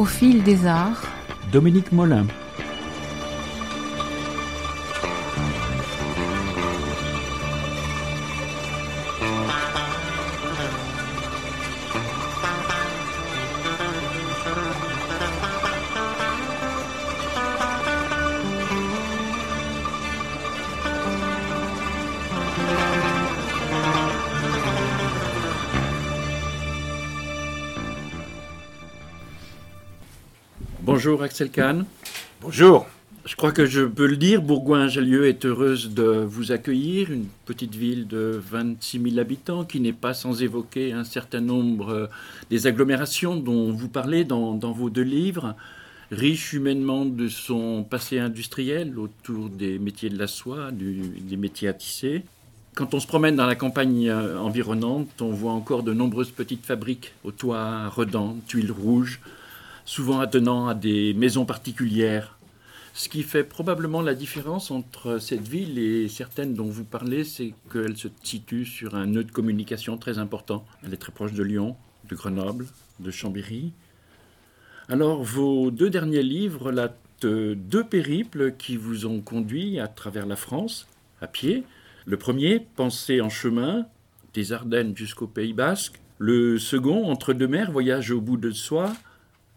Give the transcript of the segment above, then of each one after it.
au fil des arts. Dominique Molin. Bonjour Axel Kahn. Bonjour. Je crois que je peux le dire, Bourgoin-Jallieu est heureuse de vous accueillir, une petite ville de 26 000 habitants qui n'est pas sans évoquer un certain nombre euh, des agglomérations dont vous parlez dans, vos deux livres, riche humainement de son passé industriel autour des métiers de la soie, des métiers à tisser. Quand on se promène dans la campagne euh, environnante, on voit encore de nombreuses petites fabriques aux toits redans, tuiles rouges, souvent attenant à des maisons particulières. Ce qui fait probablement la différence entre cette ville et certaines dont vous parlez, c'est qu'elle se situe sur un nœud de communication très important. Elle est très proche de Lyon, de Grenoble, de Chambéry. Alors, vos deux derniers livres relatent deux périples qui vous ont conduit à travers la France, à pied. Le premier, Pensée en chemin, des Ardennes jusqu'au Pays Basque. Le second, Entre deux mers, Voyage au bout de soi,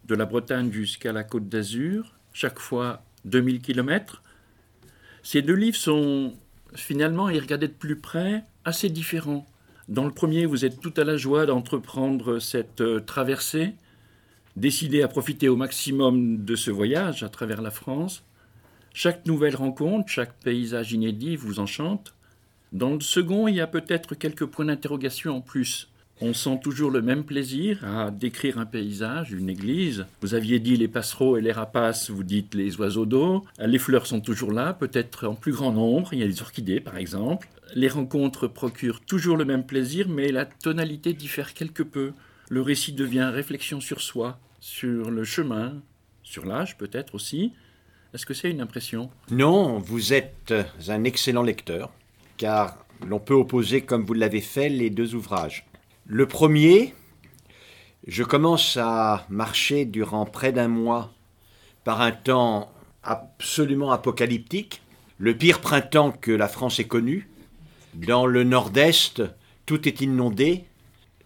de la Bretagne jusqu'à la Côte d'Azur, chaque fois 2000 km. Ces deux livres sont finalement, y regarder de plus près, assez différents. Dans le premier, vous êtes tout à la joie d'entreprendre cette euh, traversée, décidé à profiter au maximum de ce voyage à travers la France. Chaque nouvelle rencontre, chaque paysage inédit vous enchante. Dans le second, il y a peut-être quelques points d'interrogation en plus. On sent toujours le même plaisir à décrire un paysage, une église. Vous aviez dit les passereaux et les rapaces, vous dites les oiseaux d'eau. Les fleurs sont toujours là, peut-être en plus grand nombre. Il y a les orchidées, par exemple. Les rencontres procurent toujours le même plaisir, mais la tonalité diffère quelque peu. Le récit devient réflexion sur soi, sur le chemin, sur l'âge peut-être aussi. Est-ce que c'est une impression? Non, vous êtes un excellent lecteur, car l'on peut opposer, comme vous l'avez fait, les deux ouvrages. Le premier, je commence à marcher durant près d'un mois par un temps absolument apocalyptique, le pire printemps que la France ait connu. Dans le nord-est, tout est inondé.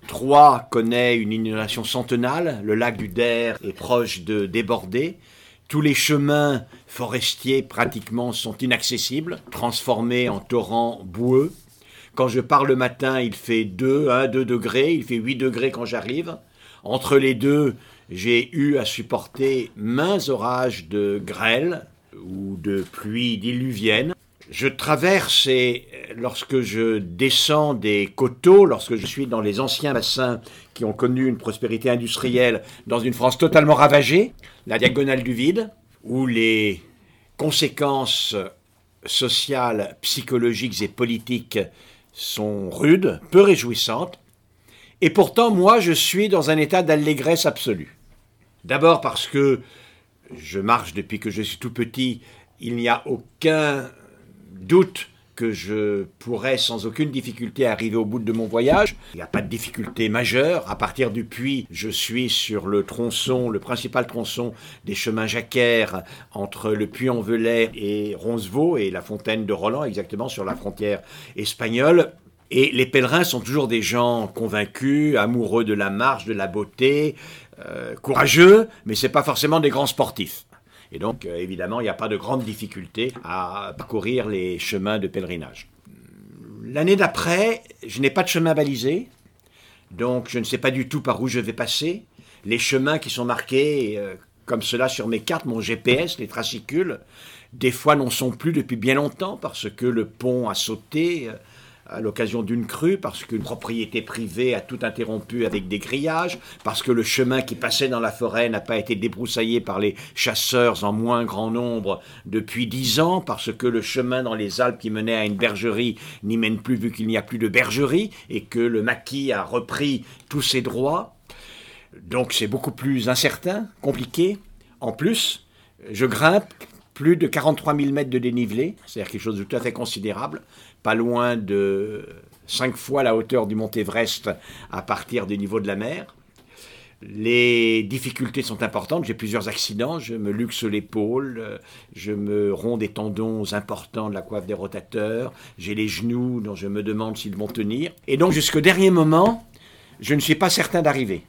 Troyes connaît une inondation centenale, le lac du Der est proche de déborder. Tous les chemins forestiers pratiquement sont inaccessibles, transformés en torrents boueux. Quand je pars le matin, il fait 2, 1, 2 degrés, il fait 8 degrés quand j'arrive. Entre les deux, j'ai eu à supporter maints orages de grêle ou de pluie diluvienne. Je traverse et lorsque je descends des coteaux, lorsque je suis dans les anciens bassins qui ont connu une prospérité industrielle dans une France totalement ravagée, la diagonale du vide, où les conséquences sociales, psychologiques et politiques sont rudes, peu réjouissantes, et pourtant moi je suis dans un état d'allégresse absolue. D'abord parce que je marche depuis que je suis tout petit, il n'y a aucun doute que je pourrais sans aucune difficulté arriver au bout de mon voyage. Il n'y a pas de difficulté majeure. À partir du puits, je suis sur le tronçon, le principal tronçon des chemins jacquaires entre le puits en velay et Roncevaux et la fontaine de Roland, exactement sur la frontière espagnole. Et les pèlerins sont toujours des gens convaincus, amoureux de la marche, de la beauté, euh, courageux, mais ce n'est pas forcément des grands sportifs. Et donc, euh, évidemment, il n'y a pas de grande difficulté à parcourir les chemins de pèlerinage. L'année d'après, je n'ai pas de chemin balisé, donc je ne sais pas du tout par où je vais passer. Les chemins qui sont marqués euh, comme cela sur mes cartes, mon GPS, les tracicule, des fois n'en sont plus depuis bien longtemps parce que le pont a sauté, euh, à l'occasion d'une crue, parce qu'une propriété privée a tout interrompu avec des grillages, parce que le chemin qui passait dans la forêt n'a pas été débroussaillé par les chasseurs en moins grand nombre depuis dix ans, parce que le chemin dans les Alpes qui menait à une bergerie n'y mène plus vu qu'il n'y a plus de bergerie, et que le maquis a repris tous ses droits. Donc c'est beaucoup plus incertain, compliqué. En plus, je grimpe plus de 43 000 mètres de dénivelé, c'est-à-dire quelque chose de tout à fait considérable, pas loin de cinq fois la hauteur du mont Everest à partir du niveau de la mer. Les difficultés sont importantes, j'ai plusieurs accidents, je me luxe l'épaule, je me romps des tendons importants de la coiffe des rotateurs, j'ai les genoux dont je me demande s'ils vont tenir. Et donc jusqu'au dernier moment, je ne suis pas certain d'arriver.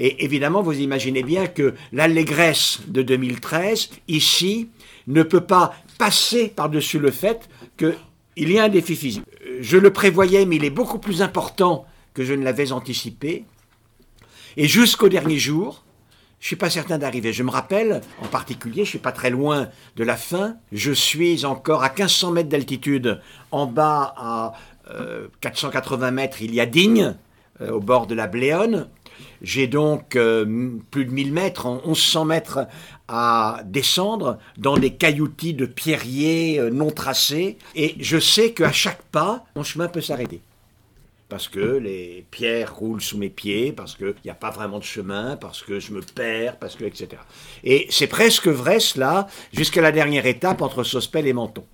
Et évidemment, vous imaginez bien que l'allégresse de 2013, ici, ne peut pas passer par-dessus le fait qu'il y a un défi physique. Je le prévoyais, mais il est beaucoup plus important que je ne l'avais anticipé. Et jusqu'au dernier jour, je ne suis pas certain d'arriver. Je me rappelle, en particulier, je ne suis pas très loin de la fin, je suis encore à 1500 mètres d'altitude, en bas à 480 euh, mètres, il y a Digne, euh, au bord de la Bléone. J'ai donc euh, plus de 1000 mètres, 1100 mètres à descendre dans des cailloutis de pierriers non tracés. Et je sais qu'à chaque pas, mon chemin peut s'arrêter parce que les pierres roulent sous mes pieds, parce qu'il n'y a pas vraiment de chemin, parce que je me perds, parce que, etc. Et c'est presque vrai cela jusqu'à la dernière étape entre Sospel et Menton.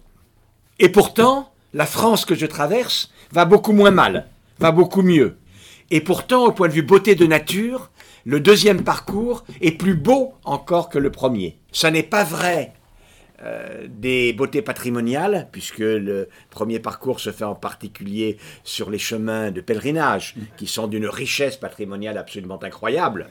Et pourtant, la France que je traverse va beaucoup moins mal, va beaucoup mieux. Et pourtant, au point de vue beauté de nature, le deuxième parcours est plus beau encore que le premier. Ça n'est pas vrai euh, des beautés patrimoniales, puisque le premier parcours se fait en particulier sur les chemins de pèlerinage, qui sont d'une richesse patrimoniale absolument incroyable.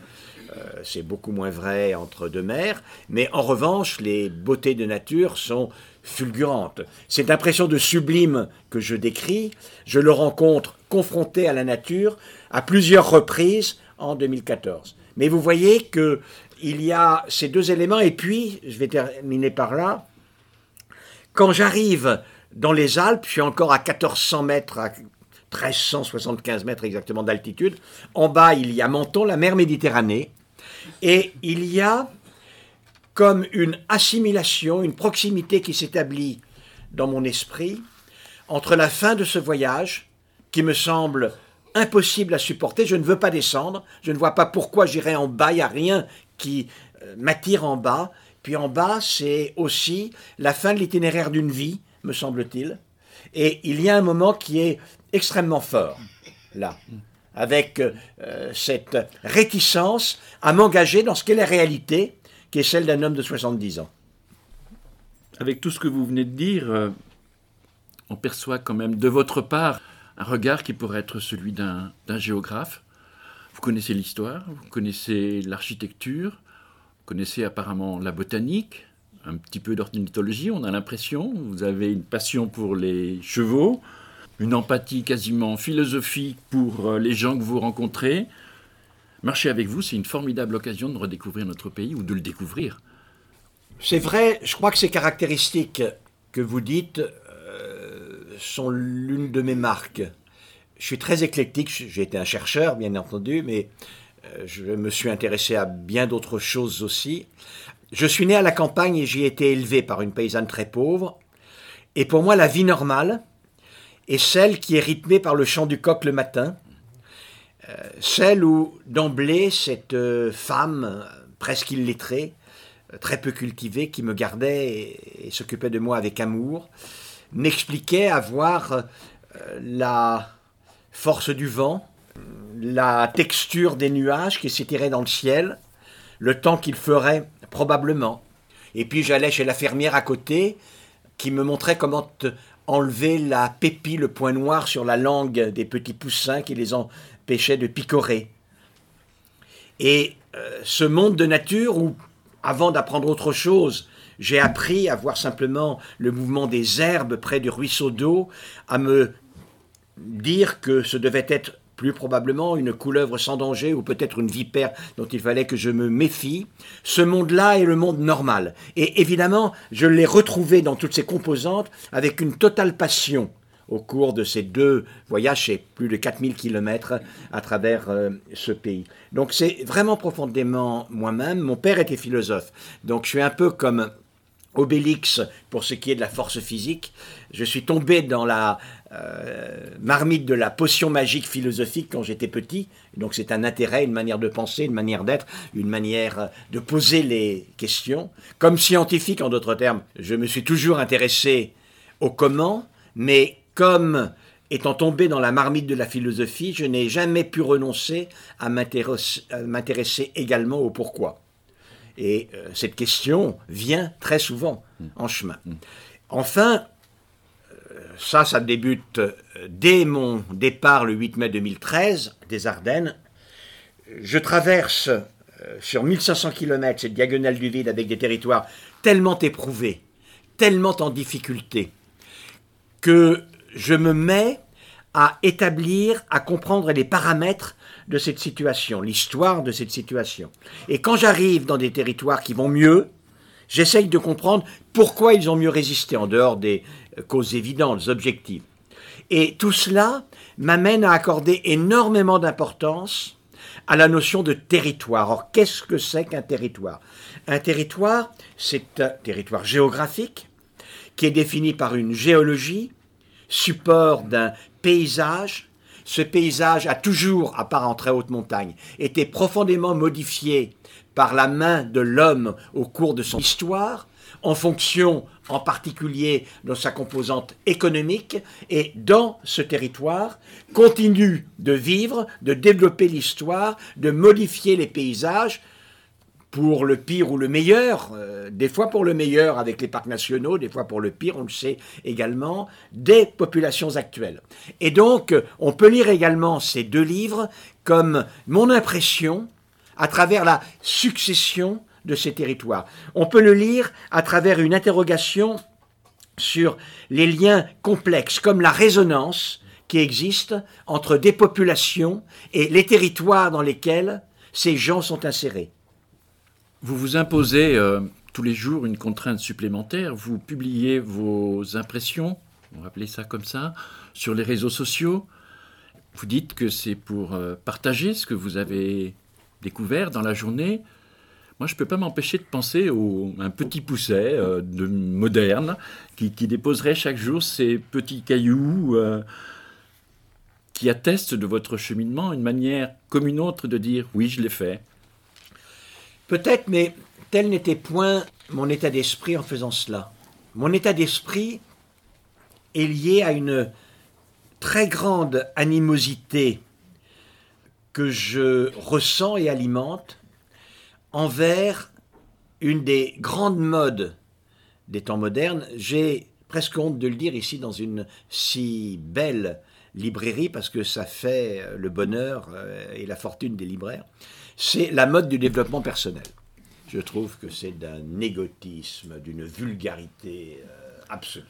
Euh, c'est beaucoup moins vrai entre deux mers, mais en revanche, les beautés de nature sont fulgurantes. Cette impression de sublime que je décris, je le rencontre confronté à la nature à plusieurs reprises en 2014. Mais vous voyez que il y a ces deux éléments, et puis, je vais terminer par là, quand j'arrive dans les Alpes, je suis encore à 1400 mètres, à 1375 mètres exactement d'altitude, en bas il y a Menton, la mer Méditerranée, et il y a comme une assimilation, une proximité qui s'établit dans mon esprit entre la fin de ce voyage, qui me semble impossible à supporter, je ne veux pas descendre, je ne vois pas pourquoi j'irai en bas, il n'y a rien qui euh, m'attire en bas. Puis en bas, c'est aussi la fin de l'itinéraire d'une vie, me semble-t-il. Et il y a un moment qui est extrêmement fort, là, avec euh, cette réticence à m'engager dans ce qu'est la réalité, qui est celle d'un homme de 70 ans. Avec tout ce que vous venez de dire, euh, on perçoit quand même de votre part un regard qui pourrait être celui d'un géographe. Vous connaissez l'histoire, vous connaissez l'architecture, vous connaissez apparemment la botanique, un petit peu d'ornithologie, on a l'impression. Vous avez une passion pour les chevaux, une empathie quasiment philosophique pour euh, les gens que vous rencontrez. Marcher avec vous, c'est une formidable occasion de redécouvrir notre pays ou de le découvrir. C'est vrai, je crois que ces caractéristiques que vous dites sont l'une de mes marques. Je suis très éclectique, j'ai été un chercheur bien entendu, mais euh, je me suis intéressé à bien d'autres choses aussi. Je suis né à la campagne et j'y ai été élevé par une paysanne très pauvre. Et pour moi, la vie normale est celle qui est rythmée par le chant du coq le matin, euh, celle où d'emblée cette euh, femme presque illettrée, très peu cultivée, qui me gardait et s'occupait de moi avec amour, m'expliquait avoir euh, la force du vent, la texture des nuages qui s'étiraient dans le ciel, le temps qu'il ferait probablement. Et puis j'allais chez la fermière à côté qui me montrait comment enlever la pépille, le point noir sur la langue des petits poussins qui les empêchaient de picorer. Et euh, ce monde de nature où, avant d'apprendre autre chose, j'ai appris à voir simplement le mouvement des herbes près du ruisseau d'eau, à me dire que ce devait être plus probablement une couleuvre sans danger ou peut-être une vipère dont il fallait que je me méfie. Ce monde-là est le monde normal. Et évidemment, je l'ai retrouvé dans toutes ses composantes avec une totale passion au cours de ces deux voyages, c'est plus de 4000 kilomètres à travers euh, ce pays. Donc c'est vraiment profondément moi-même. Mon père était philosophe, donc je suis un peu comme Obélix pour ce qui est de la force physique. Je suis tombé dans la euh, marmite de la potion magique philosophique quand j'étais petit. Donc c'est un intérêt, une manière de penser, une manière d'être, une manière de poser les questions. Comme scientifique, en d'autres termes, je me suis toujours intéressé au comment, mais comme étant tombé dans la marmite de la philosophie, je n'ai jamais pu renoncer à m'intéresser également au pourquoi. Et euh, cette question vient très souvent en chemin. Enfin, euh, ça, ça débute euh, dès mon départ le 8 mai 2013 des Ardennes. Je traverse sur 1500 km cette diagonale du vide avec des territoires tellement éprouvés, tellement en difficulté, que je me mets à établir, à comprendre les paramètres de cette situation, l'histoire de cette situation. Et quand j'arrive dans des territoires qui vont mieux, j'essaye de comprendre pourquoi ils ont mieux résisté en dehors des euh, causes évidentes, objectives. Et tout cela m'amène à accorder énormément d'importance à la notion de territoire. Or, qu'est-ce que c'est qu'un territoire? Un territoire, c'est un territoire géographique qui est défini par une géologie, support d'un paysage. Ce paysage a toujours, à part en très haute montagne, été profondément modifié par la main de l'homme au cours de son histoire, en fonction en particulier de sa composante économique, et dans ce territoire continue de vivre, de développer l'histoire, de modifier les paysages, pour le pire ou le meilleur, euh, des fois pour le meilleur avec les parcs nationaux, des fois pour le pire, on le sait également, des populations actuelles. Et donc, on peut lire également ces deux livres comme mon impression à travers la succession de ces territoires. On peut le lire à travers une interrogation sur les liens complexes, comme la résonance qui existe entre des populations et les territoires dans lesquels ces gens sont insérés. Vous vous imposez euh, tous les jours une contrainte supplémentaire. Vous publiez vos impressions, on va appeler ça comme ça, sur les réseaux sociaux. Vous dites que c'est pour euh, partager ce que vous avez découvert dans la journée. Moi, je ne peux pas m'empêcher de penser à un petit pousset euh, de moderne qui, déposerait chaque jour ces petits cailloux qui attestent de votre cheminement, une manière comme une autre de dire oui, je l'ai fait. Peut-être, mais tel n'était point mon état d'esprit en faisant cela. Mon état d'esprit est lié à une très grande animosité que je ressens et alimente envers une des grandes modes des temps modernes. J'ai presque honte de le dire ici dans une si belle librairie parce que ça fait le bonheur euh, et la fortune des libraires c'est la mode du développement personnel. Je trouve que c'est d'un égotisme, d'une vulgarité euh, absolue.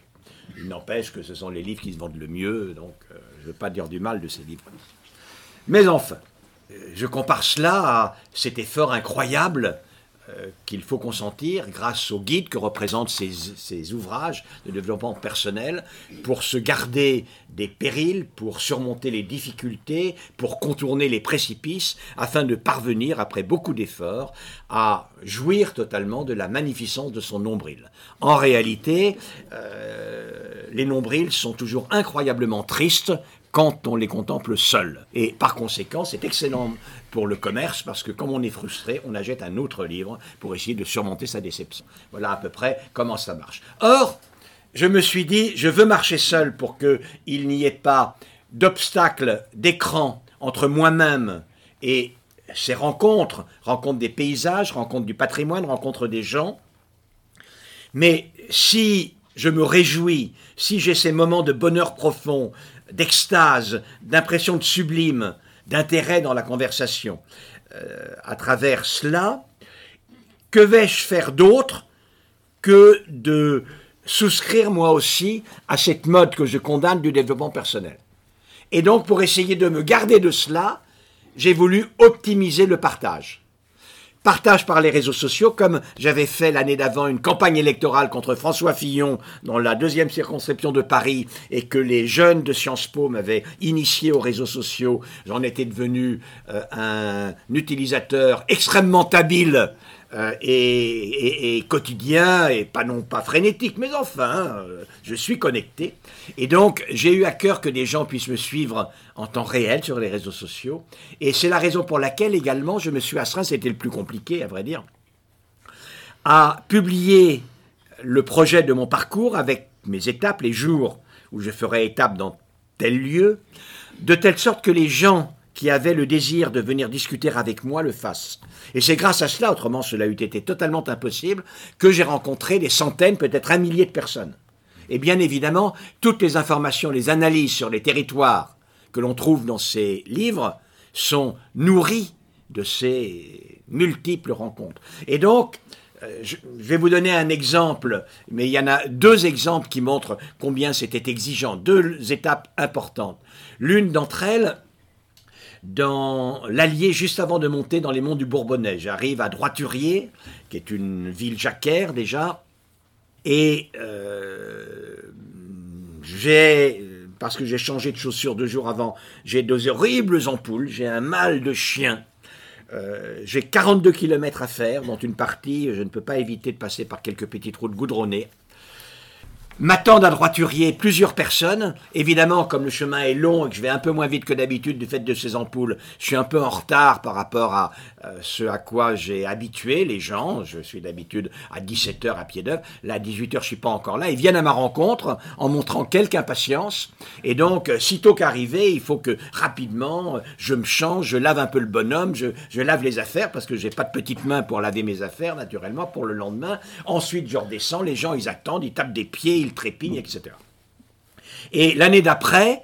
Il n'empêche que ce sont les livres qui se vendent le mieux, donc euh, je ne veux pas dire du mal de ces livres. Mais enfin, euh, je compare cela à cet effort incroyable qu'il faut consentir grâce aux guides que représentent ces, ouvrages de développement personnel pour se garder des périls, pour surmonter les difficultés, pour contourner les précipices, afin de parvenir, après beaucoup d'efforts, à jouir totalement de la magnificence de son nombril. En réalité, euh, les nombrils sont toujours incroyablement tristes quand on les contemple seuls. Et par conséquent, c'est excellent pour le commerce parce que comme on est frustré, on achète un autre livre pour essayer de surmonter sa déception. Voilà à peu près comment ça marche. Or, je me suis dit, je veux marcher seul pour qu'il n'y ait pas d'obstacle d'écran entre moi-même et ces rencontres, rencontres des paysages, rencontres du patrimoine, rencontres des gens. Mais si je me réjouis, si j'ai ces moments de bonheur profond, d'extase, d'impression de sublime, d'intérêt dans la conversation. Euh, à travers cela, que vais-je faire d'autre que de souscrire moi aussi à cette mode que je condamne du développement personnel? Et donc, pour essayer de me garder de cela, j'ai voulu optimiser le partage partage par les réseaux sociaux, comme j'avais fait l'année d'avant une campagne électorale contre François Fillon dans la deuxième circonscription de Paris et que les jeunes de Sciences Po m'avaient initié aux réseaux sociaux. J'en étais devenu euh, un utilisateur extrêmement habile euh, et, quotidien et pas non pas frénétique, mais enfin, euh, je suis connecté. Et donc, j'ai eu à cœur que des gens puissent me suivre en temps réel sur les réseaux sociaux. Et c'est la raison pour laquelle également je me suis astreint, c'était le plus compliqué à vrai dire, à publier le projet de mon parcours avec mes étapes, les jours où je ferai étape dans tel lieu, de telle sorte que les gens qui avaient le désir de venir discuter avec moi le fassent. Et c'est grâce à cela, autrement cela eût été totalement impossible, que j'ai rencontré des centaines, peut-être un millier de personnes. Et bien évidemment, toutes les informations, les analyses sur les territoires que l'on trouve dans ces livres sont nourries de ces multiples rencontres. Et donc, euh, je vais vous donner un exemple, mais il y en a deux exemples qui montrent combien c'était exigeant, deux étapes importantes. L'une d'entre elles, dans l'Allier, juste avant de monter dans les monts du Bourbonnais. J'arrive à Droiturier, qui est une ville jacquère déjà, et euh, j'ai, parce que j'ai changé de chaussures deux jours avant, j'ai deux horribles ampoules, j'ai un mal de chien. Euh, j'ai 42 km à faire, dont une partie, je ne peux pas éviter de passer par quelques petites routes goudronnées. M'attendent à droiturier plusieurs personnes. Évidemment, comme le chemin est long et que je vais un peu moins vite que d'habitude du fait de ces ampoules, je suis un peu en retard par rapport à euh, ce à quoi j'ai habitué les gens. Je suis d'habitude à 17h à pied d'œuvre. Là, à 18h, je suis pas encore là. Ils viennent à ma rencontre en montrant quelque impatience. Et donc, euh, sitôt qu'arrivé, il faut que rapidement, euh, je me change, je lave un peu le bonhomme, je, lave les affaires parce que j'ai pas de petites mains pour laver mes affaires, naturellement, pour le lendemain. Ensuite, je redescends. Les gens, ils attendent, ils tapent des pieds il trépigne, etc. Et l'année d'après,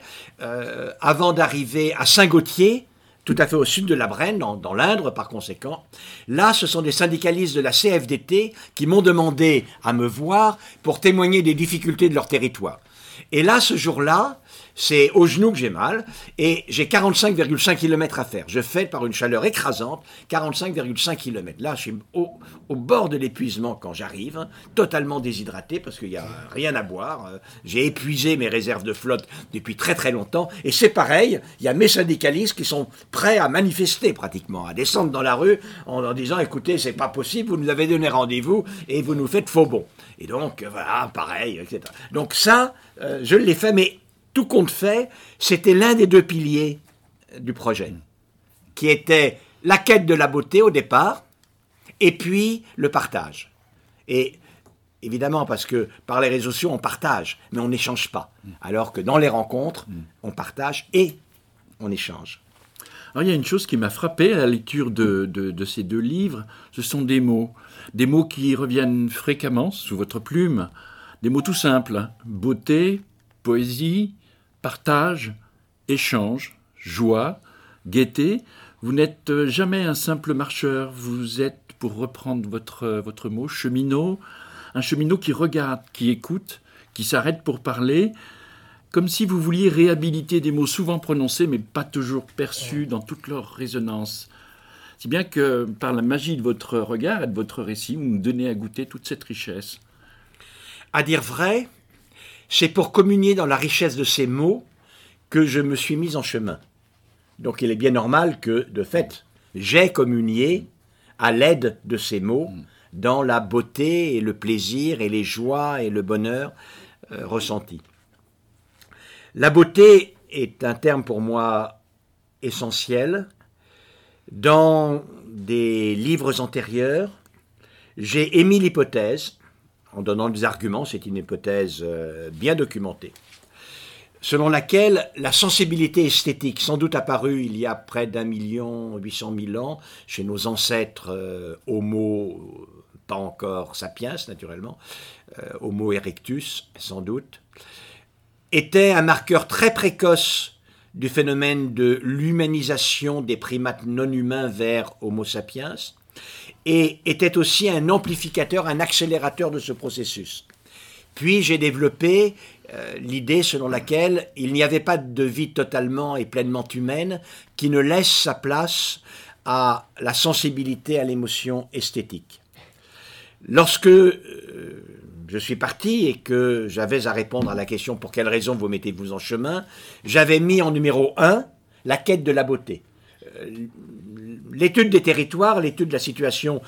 avant d'arriver à Saint-Gauthier, tout à fait au sud de la Brenne, dans, dans l'Indre par conséquent, là, ce sont des syndicalistes de la CFDT qui m'ont demandé à me voir pour témoigner des difficultés de leur territoire. Et là, ce jour-là, c'est au genou que j'ai mal et j'ai 45,5 km à faire. Je fais par une chaleur écrasante 45,5 km. Là, je suis au, bord de l'épuisement quand j'arrive, totalement déshydraté parce qu'il n'y a rien à boire. J'ai épuisé mes réserves de flotte depuis très très longtemps et c'est pareil, il y a mes syndicalistes qui sont prêts à manifester pratiquement, à descendre dans la rue en, en disant écoutez, c'est pas possible, vous nous avez donné rendez-vous et vous nous faites faux bon. Et donc, voilà, pareil, etc. Donc ça, euh, je l'ai fait, mais tout compte fait, c'était l'un des deux piliers du projet, qui était la quête de la beauté au départ, et puis le partage. Et évidemment, parce que par les réseaux sociaux, on partage, mais on n'échange pas. Alors que dans les rencontres, on partage et on échange. Alors, il y a une chose qui m'a frappé à la lecture de, de, ces deux livres, ce sont des mots. Des mots qui reviennent fréquemment sous votre plume. Des mots tout simples. Hein. Beauté, poésie, partage, échange, joie, gaieté. Vous n'êtes jamais un simple marcheur, vous êtes, pour reprendre votre, votre mot, cheminot, un cheminot qui regarde, qui écoute, qui s'arrête pour parler, comme si vous vouliez réhabiliter des mots souvent prononcés mais pas toujours perçus dans toute leur résonance. Si bien que par la magie de votre regard et de votre récit, vous nous donnez à goûter toute cette richesse. À dire vrai, c'est pour communier dans la richesse de ces mots que je me suis mis en chemin. Donc il est bien normal que, de fait, j'ai communié à l'aide de ces mots dans la beauté et le plaisir et les joies et le bonheur euh, ressentis. La beauté est un terme pour moi essentiel. Dans des livres antérieurs, j'ai émis l'hypothèse en donnant des arguments, c'est une hypothèse euh, bien documentée, selon laquelle la sensibilité esthétique, sans doute apparue il y a près d'un million huit cent mille ans chez nos ancêtres euh, Homo, pas encore sapiens naturellement, euh, Homo erectus sans doute, était un marqueur très précoce du phénomène de l'humanisation des primates non humains vers Homo sapiens, et était aussi un amplificateur, un accélérateur de ce processus. Puis j'ai développé euh, l'idée selon laquelle il n'y avait pas de vie totalement et pleinement humaine qui ne laisse sa place à la sensibilité à l'émotion esthétique. Lorsque euh, je suis parti et que j'avais à répondre à la question pour quelle raison vous mettez-vous en chemin, j'avais mis en numéro un la quête de la beauté. Euh, l'étude des territoires, l'étude de la situation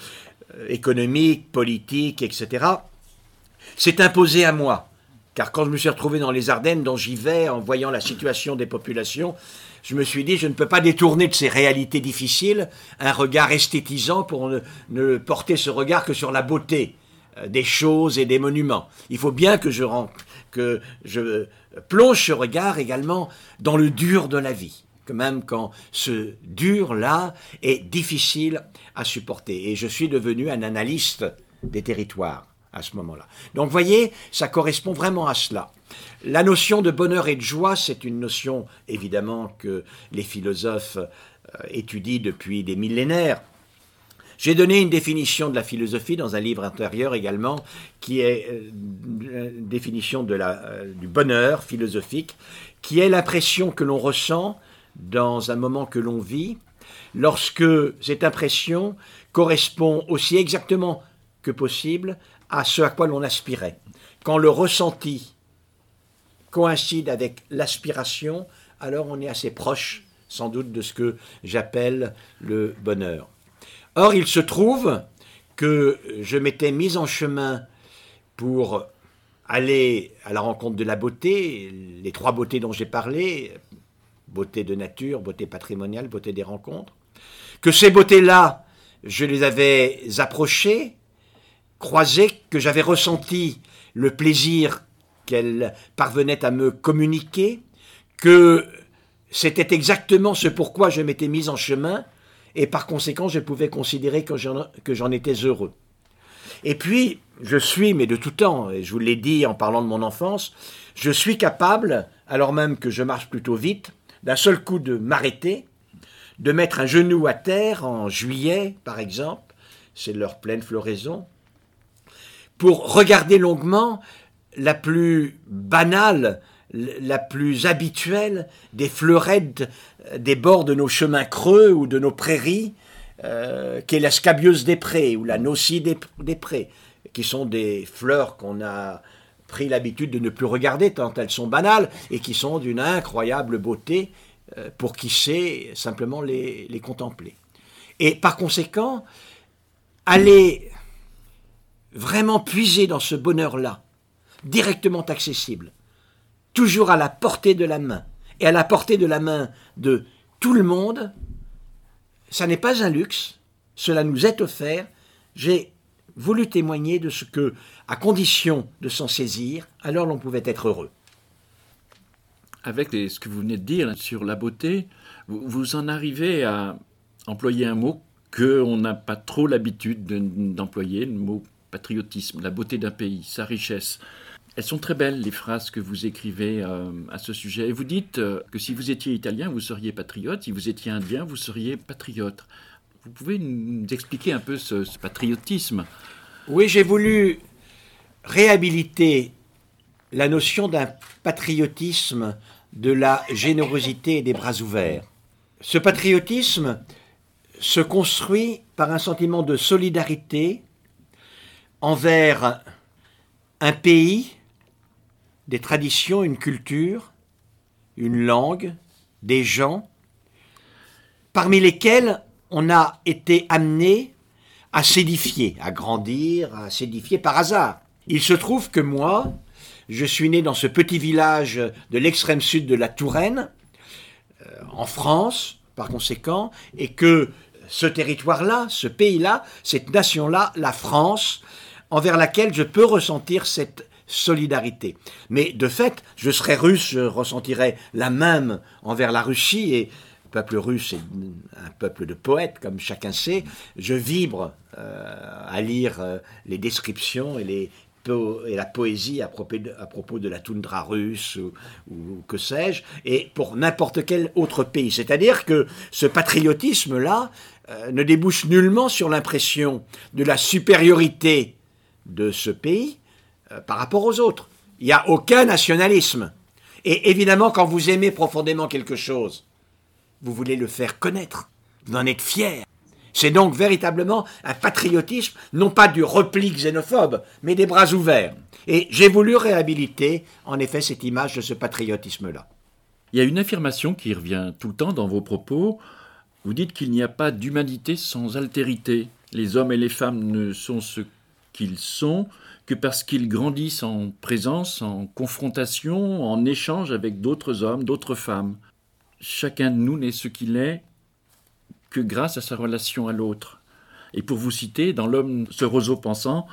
euh, économique, politique, etc., s'est imposée à moi. Car quand je me suis retrouvé dans les Ardennes, dont j'y vais, en voyant la situation des populations, je me suis dit, je ne peux pas détourner de ces réalités difficiles un regard esthétisant pour ne, porter ce regard que sur la beauté euh, des choses et des monuments. Il faut bien que je, que je plonge ce regard également dans le dur de la vie, que même quand ce dur-là est difficile à supporter. Et je suis devenu un analyste des territoires à ce moment-là. Donc voyez, ça correspond vraiment à cela. La notion de bonheur et de joie, c'est une notion évidemment que les philosophes euh, étudient depuis des millénaires. J'ai donné une définition de la philosophie dans un livre intérieur également, qui est euh, une définition euh, du bonheur philosophique, qui est l'impression que l'on ressent dans un moment que l'on vit, lorsque cette impression correspond aussi exactement que possible à ce à quoi l'on aspirait. Quand le ressenti coïncide avec l'aspiration, alors on est assez proche sans doute de ce que j'appelle le bonheur. Or, il se trouve que je m'étais mis en chemin pour aller à la rencontre de la beauté, les trois beautés dont j'ai parlé, beauté de nature, beauté patrimoniale, beauté des rencontres, que ces beautés-là, je les avais approchées, croisées, que j'avais ressenti le plaisir qu'elles parvenaient à me communiquer, que c'était exactement ce pourquoi je m'étais mis en chemin, et par conséquent, je pouvais considérer que j'en étais heureux. Et puis, je suis, mais de tout temps, et je vous l'ai dit en parlant de mon enfance, je suis capable, alors même que je marche plutôt vite, d'un seul coup de m'arrêter, de mettre un genou à terre en juillet, par exemple, c'est leur pleine floraison, pour regarder longuement la plus banale la plus habituelle des fleurettes des bords de nos chemins creux ou de nos prairies, euh, qui est la scabieuse des prés ou la nocie des, prés, qui sont des fleurs qu'on a pris l'habitude de ne plus regarder tant elles sont banales et qui sont d'une incroyable beauté euh, pour qui sait simplement les, les contempler. Et par conséquent, aller vraiment puiser dans ce bonheur-là, directement accessible, toujours à la portée de la main, et à la portée de la main de tout le monde, ça n'est pas un luxe, cela nous est offert. J'ai voulu témoigner de ce que, à condition de s'en saisir, alors l'on pouvait être heureux. Avec ce que vous venez de dire sur la beauté, vous, en arrivez à employer un mot qu'on n'a pas trop l'habitude d'employer, le mot patriotisme, la beauté d'un pays, sa richesse. Elles sont très belles, les phrases que vous écrivez euh, à ce sujet. Et vous dites euh, que si vous étiez italien, vous seriez patriote. Si vous étiez indien, vous seriez patriote. Vous pouvez nous expliquer un peu ce, patriotisme Oui, j'ai voulu réhabiliter la notion d'un patriotisme de la générosité et des bras ouverts. Ce patriotisme se construit par un sentiment de solidarité envers un pays des traditions, une culture, une langue, des gens, parmi lesquels on a été amené à s'édifier, à grandir, à s'édifier par hasard. Il se trouve que moi, je suis né dans ce petit village de l'extrême sud de la Touraine, euh, en France, par conséquent, et que ce territoire-là, ce pays-là, cette nation-là, la France, envers laquelle je peux ressentir cette solidarité. Mais de fait, je serais russe, je ressentirais la même envers la Russie et peuple russe est un peuple de poètes, comme chacun sait. Je vibre euh, à lire euh, les descriptions et, la poésie à propos, de, la toundra russe ou, que sais-je, et pour n'importe quel autre pays. C'est-à-dire que ce patriotisme-là euh, ne débouche nullement sur l'impression de la supériorité de ce pays, par rapport aux autres. Il n'y a aucun nationalisme. Et évidemment, quand vous aimez profondément quelque chose, vous voulez le faire connaître. Vous en êtes fier. C'est donc véritablement un patriotisme, non pas du repli xénophobe, mais des bras ouverts. Et j'ai voulu réhabiliter, en effet, cette image de ce patriotisme-là. Il y a une affirmation qui revient tout le temps dans vos propos. Vous dites qu'il n'y a pas d'humanité sans altérité. Les hommes et les femmes ne sont ce qu'ils sont que parce qu'ils grandissent en présence, en confrontation, en échange avec d'autres hommes, d'autres femmes. Chacun de nous n'est ce qu'il est que grâce à sa relation à l'autre. Et pour vous citer, dans L'homme ce roseau pensant,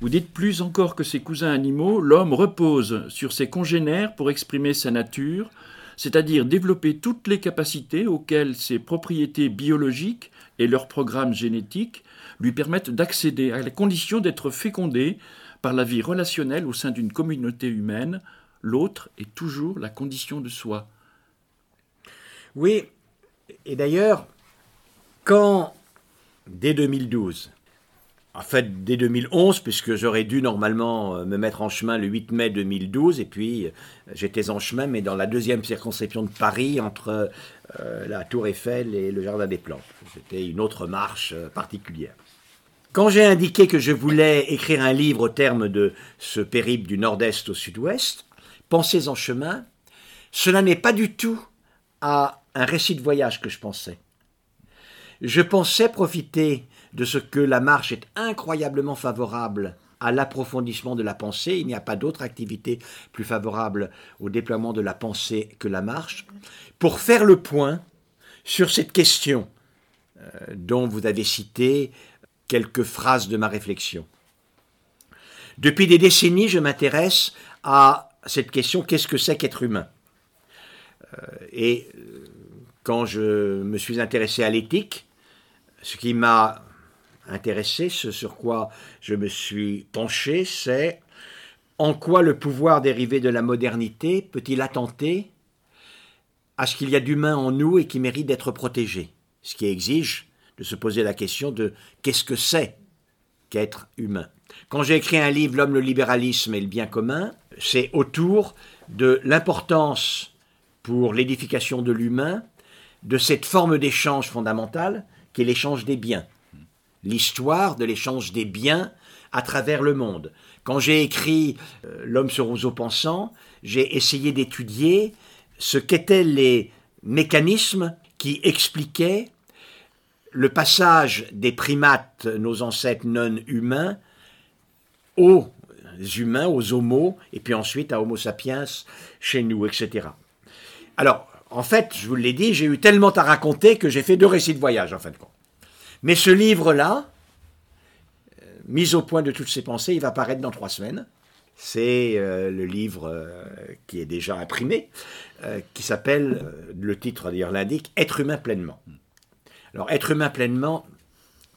Vous dites plus encore que ses cousins animaux, l'homme repose sur ses congénères pour exprimer sa nature, c'est-à-dire développer toutes les capacités auxquelles ses propriétés biologiques et leurs programmes génétiques lui permettent d'accéder à la condition d'être fécondé par la vie relationnelle au sein d'une communauté humaine. L'autre est toujours la condition de soi. Oui, et d'ailleurs, quand, dès 2012, en fait dès 2011, puisque j'aurais dû normalement euh, me mettre en chemin le 8 mai 2012, et puis euh, j'étais en chemin, mais dans la deuxième circonscription de Paris, entre euh, la Tour Eiffel et le Jardin des Plantes. C'était une autre marche particulière. Quand j'ai indiqué que je voulais écrire un livre au terme de ce périple du nord-est au sud-ouest, Pensez en chemin, cela n'est pas du tout à un récit de voyage que je pensais. Je pensais profiter de ce que la marche est incroyablement favorable à l'approfondissement de la pensée. Il n'y a pas d'autre activité plus favorable au déploiement de la pensée que la marche, pour faire le point sur cette question euh, dont vous avez cité quelques phrases de ma réflexion. Depuis des décennies, je m'intéresse à cette question qu'est-ce que c'est qu'être humain? Euh, Et euh, quand je me suis intéressé à l'éthique, ce qui m'a intéressé, ce sur quoi je me suis penché, c'est en quoi le pouvoir dérivé de la modernité peut-il attenter à ce qu'il y a d'humain en nous et qui mérite d'être protégé, ce qui exige de se poser la question de qu'est-ce que c'est qu'être humain. Quand j'ai écrit un livre, L'homme, le libéralisme et le bien commun, c'est autour de l'importance pour l'édification de l'humain de cette forme d'échange fondamentale qui est l'échange des biens l'histoire de l'échange des biens à travers le monde. Quand j'ai écrit euh, L'homme sur roseau pensant, j'ai essayé d'étudier ce qu'étaient les mécanismes qui expliquaient le passage des primates, nos ancêtres non humains, aux humains, aux homos, et puis ensuite à Homo sapiens chez nous, etc. Alors, en fait, je vous l'ai dit, j'ai eu tellement à raconter que j'ai fait deux récits de voyage, en fin de compte. Mais ce livre-là, euh, mis au point de toutes ces pensées, il va paraître dans trois semaines. C'est euh, le livre euh, qui est déjà imprimé, qui s'appelle, le titre d'ailleurs l'indique, Être humain pleinement. Alors, Être humain pleinement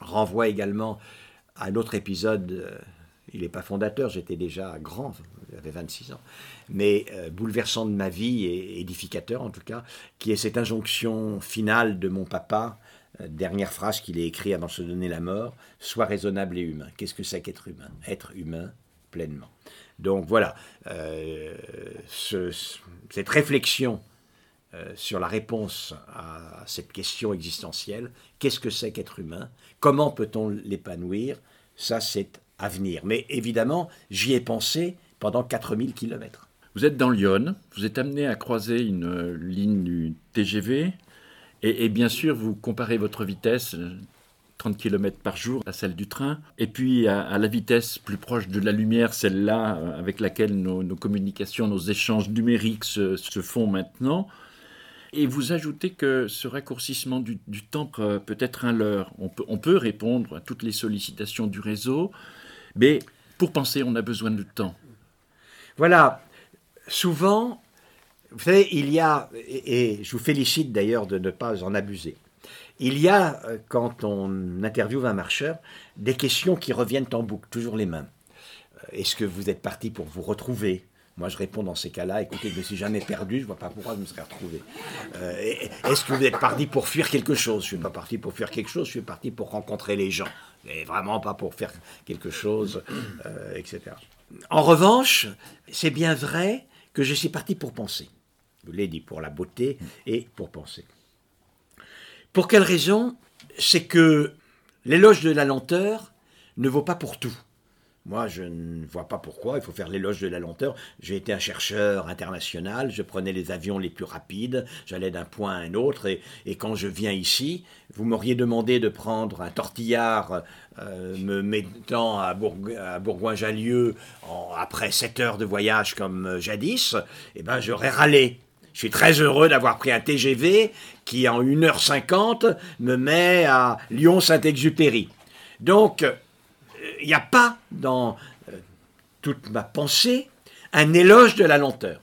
renvoie également à un autre épisode. il n'est pas fondateur, j'étais déjà grand, j'avais 26 ans, mais bouleversant de ma vie et édificateur en tout cas, qui est cette injonction finale de mon papa euh, dernière phrase qu'il a écrite avant de se donner la mort, sois raisonnable et humain. Qu'est-ce que c'est qu'être humain? Être humain pleinement. Donc voilà, euh, cette réflexion euh, sur la réponse à cette question existentielle, qu'est-ce que c'est qu'être humain? Comment peut-on l'épanouir? Ça, c'est à venir. Mais évidemment, j'y ai pensé pendant 4000 kilomètres. Vous êtes dans Lyon, vous êtes amené à croiser une ligne du TGV et, bien sûr, vous comparez votre vitesse, 30 euh, km par jour, à celle du train, et puis à, la vitesse plus proche de la lumière, celle-là euh, avec laquelle nos, communications, nos échanges numériques se, font maintenant. Et vous ajoutez que ce raccourcissement du, temps peut être un leurre. On peut répondre à toutes les sollicitations du réseau, mais pour penser, on a besoin de temps. Voilà. Souvent, vous savez, il y a, et, je vous félicite d'ailleurs de ne pas en abuser, il y a, euh, quand on interviewe un marcheur, des questions qui reviennent en boucle, toujours les mêmes. Euh, est-ce que vous êtes parti pour vous retrouver? Moi, je réponds dans ces cas-là, écoutez, je ne me suis jamais perdu, je ne vois pas pourquoi je me serais retrouvé. Euh, est-ce que vous êtes parti pour fuir quelque chose? Je ne suis pas parti pour fuir quelque chose, je suis parti pour rencontrer les gens. Et vraiment pas pour faire quelque chose, etc. En revanche, c'est bien vrai que je suis parti pour penser. Je l'ai dit, pour la beauté et pour penser. Pour quelle raison? C'est que l'éloge de la lenteur ne vaut pas pour tout. Moi, je ne vois pas pourquoi il faut faire l'éloge de la lenteur. J'ai été un chercheur international, je prenais les avions les plus rapides, j'allais d'un point à un autre, et, quand je viens ici, vous m'auriez demandé de prendre un tortillard euh, me mettant à, Bourgoin-Jallieu après 7 heures de voyage comme euh, jadis, eh ben, j'aurais râlé. Je suis très heureux d'avoir pris un TGV qui, en 1h50, me met à Lyon-Saint-Exupéry. Donc, il n'y a pas dans euh, toute ma pensée un éloge de la lenteur.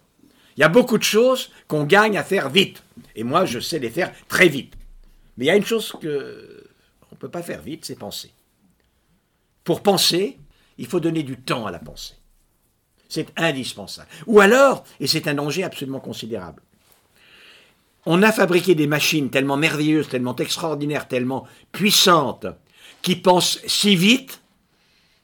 Il y a beaucoup de choses qu'on gagne à faire vite. Et moi, je sais les faire très vite. Mais il y a une chose que on ne peut pas faire vite, c'est penser. Pour penser, il faut donner du temps à la pensée. C'est indispensable. Ou alors, et c'est un danger absolument considérable, on a fabriqué des machines tellement merveilleuses, tellement extraordinaires, tellement puissantes, qui pensent si vite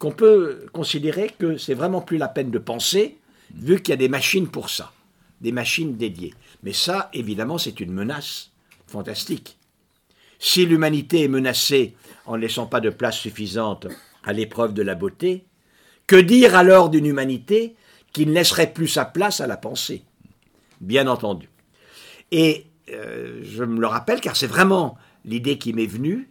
qu'on peut considérer que c'est vraiment plus la peine de penser, vu qu'il y a des machines pour ça, des machines dédiées. Mais ça, évidemment, c'est une menace fantastique. Si l'humanité est menacée en ne laissant pas de place suffisante à l'épreuve de la beauté, que dire alors d'une humanité qui ne laisserait plus sa place à la pensée? Bien entendu. Et euh, je me le rappelle car c'est vraiment l'idée qui m'est venue.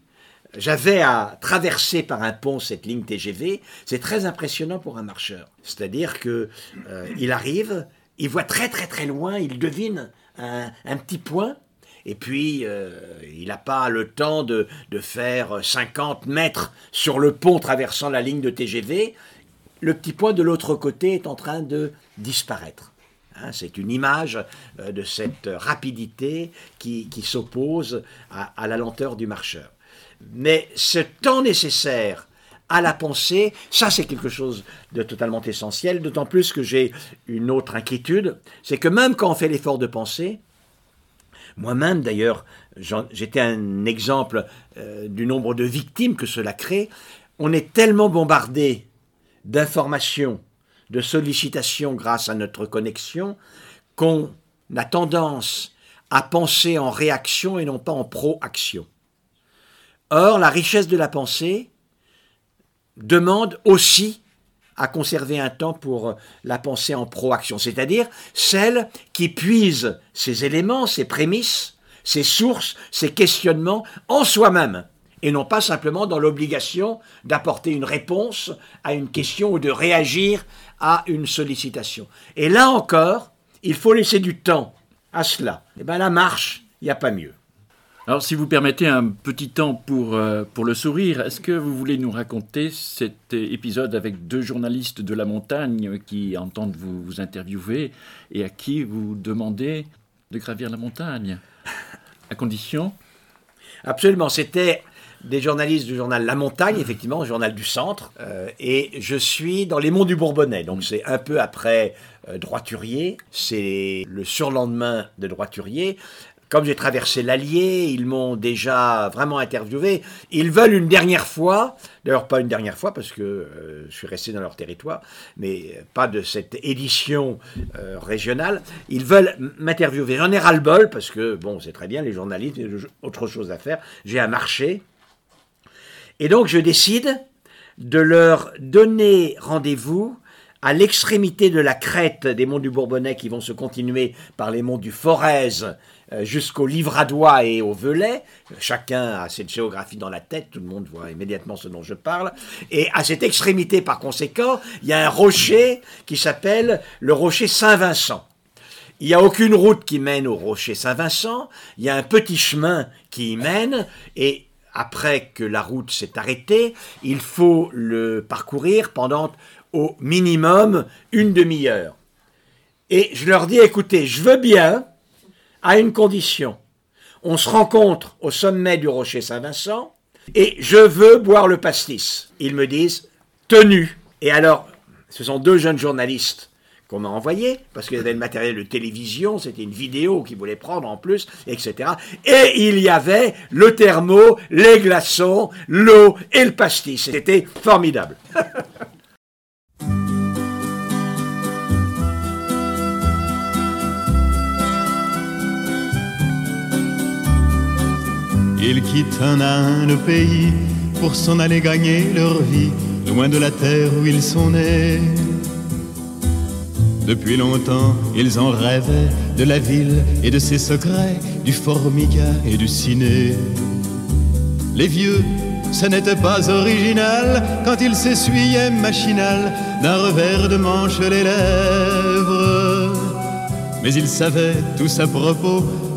J'avais à traverser par un pont cette ligne TGV. C'est très impressionnant pour un marcheur. C'est-à-dire que euh, il arrive, il voit très très très loin, il devine un, petit point. Et puis, euh, il n'a pas le temps de, de, faire 50 mètres sur le pont traversant la ligne de TGV. Le petit point de l'autre côté est en train de disparaître. Hein, c'est une image euh, de cette rapidité qui, s'oppose à, la lenteur du marcheur. Mais ce temps nécessaire à la pensée, ça c'est quelque chose de totalement essentiel, d'autant plus que j'ai une autre inquiétude, c'est que même quand on fait l'effort de penser, moi-même d'ailleurs, j'étais un exemple euh, du nombre de victimes que cela crée, on est tellement bombardé d'informations de sollicitation grâce à notre connexion qu'on a tendance à penser en réaction et non pas en proaction. Or, la richesse de la pensée demande aussi à conserver un temps pour la pensée en proaction, c'est-à-dire celle qui puise ses éléments, ses prémices, ses sources, ses questionnements en soi-même, et non pas simplement dans l'obligation d'apporter une réponse à une question ou de réagir à une sollicitation. Et là encore, il faut laisser du temps à cela. Et eh bien la marche, il n'y a pas mieux. Alors, si vous permettez un petit temps pour, euh, pour le sourire, est-ce que vous voulez nous raconter cet épisode avec deux journalistes de la montagne qui entendent vous, interviewer et à qui vous demandez de gravir la montagne? À condition? Absolument, c'était des journalistes du journal La Montagne, effectivement, journal du centre, euh, et je suis dans les monts du Bourbonnais, donc c'est un peu après euh, Droiturier, c'est le surlendemain de Droiturier. Comme j'ai traversé l'Allier, ils m'ont déjà vraiment interviewé. Ils veulent une dernière fois, d'ailleurs pas une dernière fois parce que euh, je suis resté dans leur territoire, mais pas de cette édition régionale. Ils veulent m'interviewer. J'en ai ras-le-bol parce que, bon, c'est très bien, les journalistes, autre chose à faire. J'ai un marché, et donc je décide de leur donner rendez-vous à l'extrémité de la crête des monts du Bourbonnais qui vont se continuer par les monts du Forez euh, jusqu'au Livradois et au Velay. Chacun a cette géographie dans la tête, tout le monde voit immédiatement ce dont je parle. Et à cette extrémité, par conséquent, il y a un rocher qui s'appelle le rocher Saint-Vincent. Il n'y a aucune route qui mène au rocher Saint-Vincent, il y a un petit chemin qui y mène, et après que la route s'est arrêtée, il faut le parcourir pendant au minimum une demi-heure. Et je leur dis, écoutez, je veux bien, à une condition. On se rencontre au sommet du rocher Saint-Vincent, et je veux boire le pastis. Ils me disent, tenu. Et alors, ce sont deux jeunes journalistes qu'on m'a envoyé, parce qu'il y avait le matériel de télévision, c'était une vidéo qu'ils voulaient prendre en plus, etc. Et il y avait le thermo, les glaçons, l'eau et le pastis. C'était formidable. Ils quittent un à un le pays pour s'en aller gagner leur vie, loin de la terre où ils sont nés. Depuis longtemps, ils en rêvaient de la ville et de ses secrets, du formica et du ciné. Les vieux, ce n'était pas original quand ils s'essuyaient machinal d'un revers de manche les lèvres. Mais ils savaient tous à propos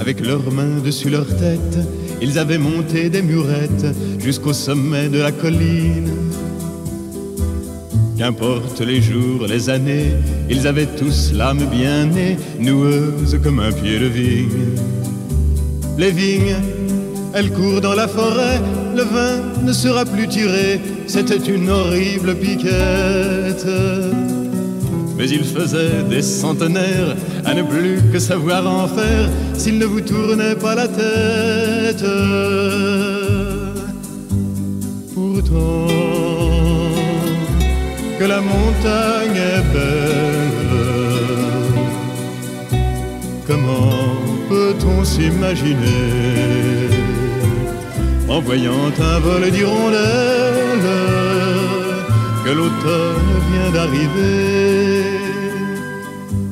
Avec leurs mains dessus leur tête, ils avaient monté des murettes jusqu'au sommet de la colline. Qu'importe les jours, les années, ils avaient tous l'âme bien née, noueuse comme un pied de vigne. Les vignes, elles courent dans la forêt, le vin ne sera plus tiré, c'était une horrible piquette. Mais il faisait des centenaires à ne plus que savoir en faire s'il ne vous tournait pas la tête. Pourtant, que la montagne est belle, comment peut-on s'imaginer en voyant un vol d'hirondelles que l'automne vient d'arriver?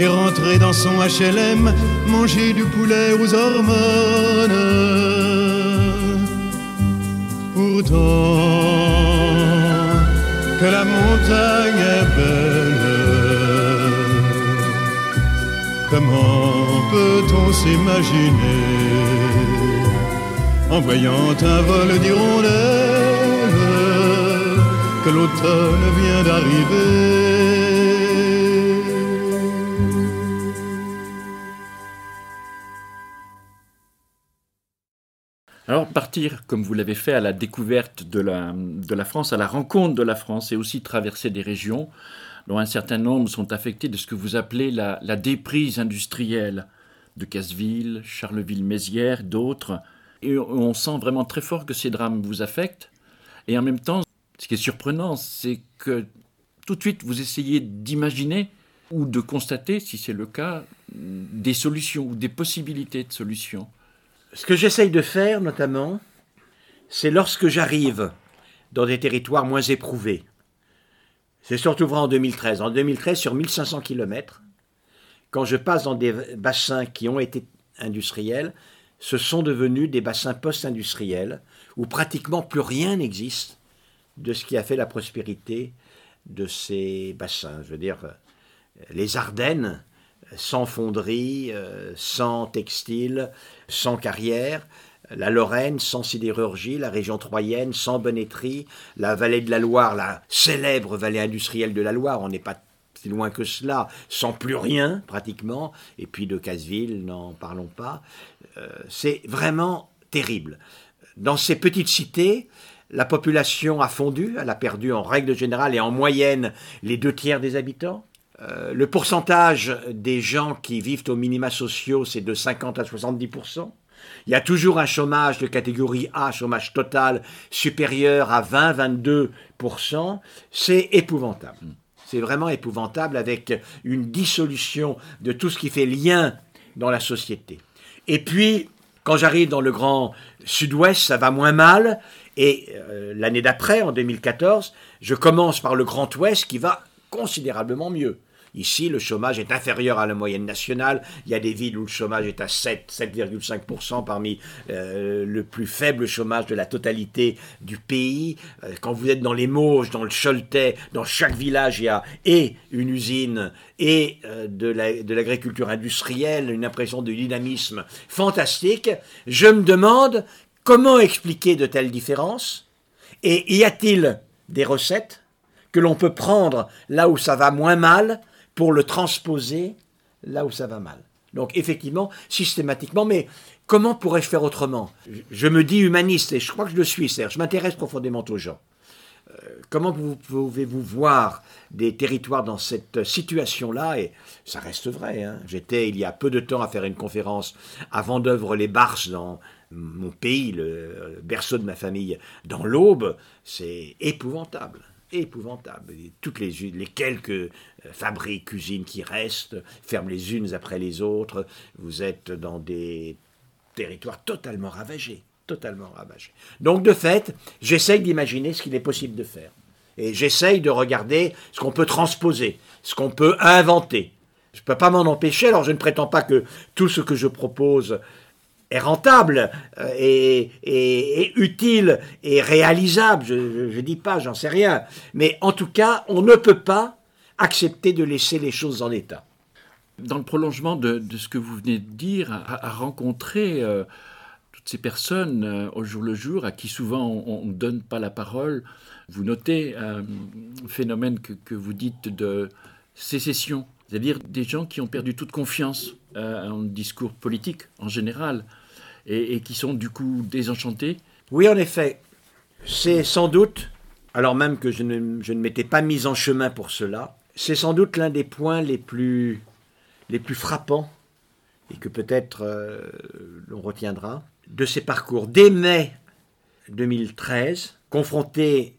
et rentrer dans son HLM, manger du poulet aux hormones. Pourtant, que la montagne est belle, comment peut-on s'imaginer en voyant un vol d'hirondelles que l'automne vient d'arriver? Partir, comme vous l'avez fait, à la découverte de la, France, à la rencontre de la France, et aussi traverser des régions dont un certain nombre sont affectées de ce que vous appelez la, la déprise industrielle de Casseville, Charleville-Mézières, d'autres. Et on sent vraiment très fort que ces drames vous affectent. Et en même temps, ce qui est surprenant, c'est que tout de suite, vous essayez d'imaginer ou de constater, si c'est le cas, des solutions ou des possibilités de solutions. Ce que j'essaye de faire, notamment, c'est lorsque j'arrive dans des territoires moins éprouvés. C'est surtout vrai en 2013. En 2013, sur 1500 km, quand je passe dans des bassins qui ont été industriels, ce sont devenus des bassins post-industriels où pratiquement plus rien n'existe de ce qui a fait la prospérité de ces bassins. Je veux dire, les Ardennes, sans fonderie, euh, sans textile, sans carrière, la Lorraine sans sidérurgie, la région troyenne sans bonneterie, la vallée de la Loire, la célèbre vallée industrielle de la Loire, on n'est pas si loin que cela, sans plus rien pratiquement, et puis de Casseville, n'en parlons pas. Euh, c'est vraiment terrible. Dans ces petites cités, la population a fondu, elle a perdu en règle générale et en moyenne les deux tiers des habitants. Euh, le pourcentage des gens qui vivent aux minima sociaux, c'est de 50 à 70%. Il y a toujours un chômage de catégorie A, chômage total, supérieur à 20-22%. C'est épouvantable. C'est vraiment épouvantable avec une dissolution de tout ce qui fait lien dans la société. Et puis, quand j'arrive dans le grand sud-ouest, ça va moins mal. Et euh, l'année d'après, en 2014, je commence par le grand ouest qui va considérablement mieux. Ici, le chômage est inférieur à la moyenne nationale. Il y a des villes où le chômage est à 7, 7,5% parmi euh, le plus faible chômage de la totalité du pays. Euh, quand vous êtes dans les Mauges, dans le Choletais, dans chaque village, il y a et une usine et euh, de l'agriculture industrielle, une impression de dynamisme fantastique. Je me demande comment expliquer de telles différences et y a-t-il des recettes que l'on peut prendre là où ça va moins mal pour le transposer là où ça va mal. Donc effectivement, systématiquement, mais comment pourrais-je faire autrement? Je me dis humaniste et je crois que je le suis, Serge. Je m'intéresse profondément aux gens. Euh, comment pouvez-vous voir des territoires dans cette situation-là? Et ça reste vrai. Hein. J'étais il y a peu de temps à faire une conférence à Vendœuvre-les-Barses dans mon pays, le berceau de ma famille, dans l'Aube, c'est épouvantable épouvantable. toutes les, les quelques euh, fabriques, usines qui restent, ferment les unes après les autres. Vous êtes dans des territoires totalement ravagés. Totalement ravagés. Donc, de fait, j'essaye d'imaginer ce qu'il est possible de faire. Et j'essaye de regarder ce qu'on peut transposer, ce qu'on peut inventer. Je ne peux pas m'en empêcher, alors je ne prétends pas que tout ce que je propose est rentable euh, et, utile et réalisable. Je ne dis pas, j'en sais rien. Mais en tout cas, on ne peut pas accepter de laisser les choses en état. Dans le prolongement de, ce que vous venez de dire, à, rencontrer euh, toutes ces personnes euh, au jour le jour, à qui souvent on ne donne pas la parole, vous notez un phénomène que, vous dites de sécession, c'est-à-dire des gens qui ont perdu toute confiance en discours politique en général et, qui sont du coup désenchantés Oui, en effet. C'est sans doute, alors même que je ne, je ne m'étais pas mis en chemin pour cela, c'est sans doute l'un des points les plus, les plus frappants et que peut-être euh, l'on retiendra de ces parcours. Dès mai 2013, confronté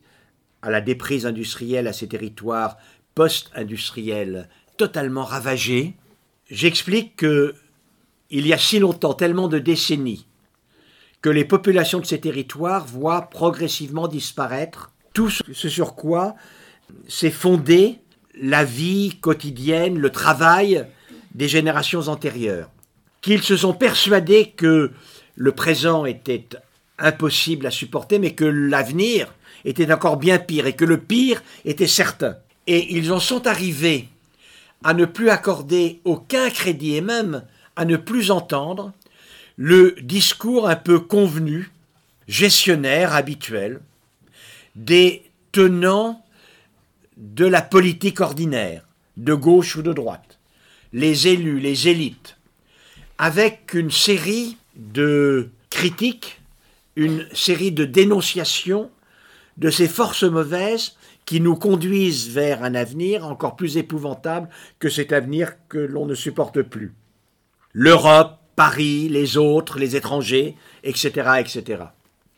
à la déprise industrielle, à ces territoires post-industriels totalement ravagés, j'explique que il y a si longtemps, tellement de décennies, que les populations de ces territoires voient progressivement disparaître tout ce sur quoi s'est fondée la vie quotidienne, le travail des générations antérieures, qu'ils se sont persuadés que le présent était impossible à supporter, mais que l'avenir était encore bien pire, et que le pire était certain. Et ils en sont arrivés à ne plus accorder aucun crédit, et même à ne plus entendre le discours un peu convenu, gestionnaire, habituel, des tenants de la politique ordinaire, de gauche ou de droite, les élus, les élites, avec une série de critiques, une série de dénonciations de ces forces mauvaises qui nous conduisent vers un avenir encore plus épouvantable que cet avenir que l'on ne supporte plus l'Europe, Paris, les autres, les étrangers, etc., etc.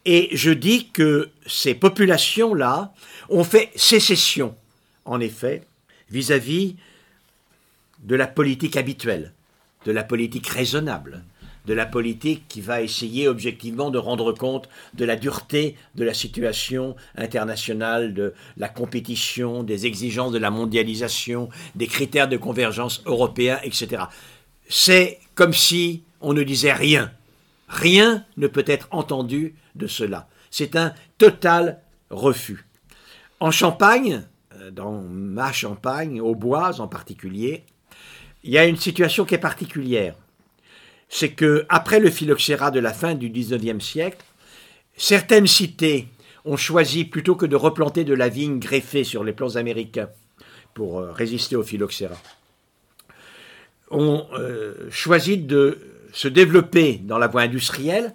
Et je dis que ces populations-là ont fait sécession, en effet, vis-à-vis de la politique habituelle, de la politique raisonnable, de la politique qui va essayer objectivement de rendre compte de la dureté de la situation internationale, de la compétition, des exigences de la mondialisation, des critères de convergence européens, etc c'est comme si on ne disait rien. Rien ne peut être entendu de cela. C'est un total refus. En Champagne, euh, dans ma Champagne, au Bois en particulier, il y a une situation qui est particulière. C'est que après le phylloxéra de la fin du XIXe siècle, certaines cités ont choisi plutôt que de replanter de la vigne greffée sur les plans américains pour euh, résister au phylloxéra, ont euh, choisi de se développer dans la voie industrielle.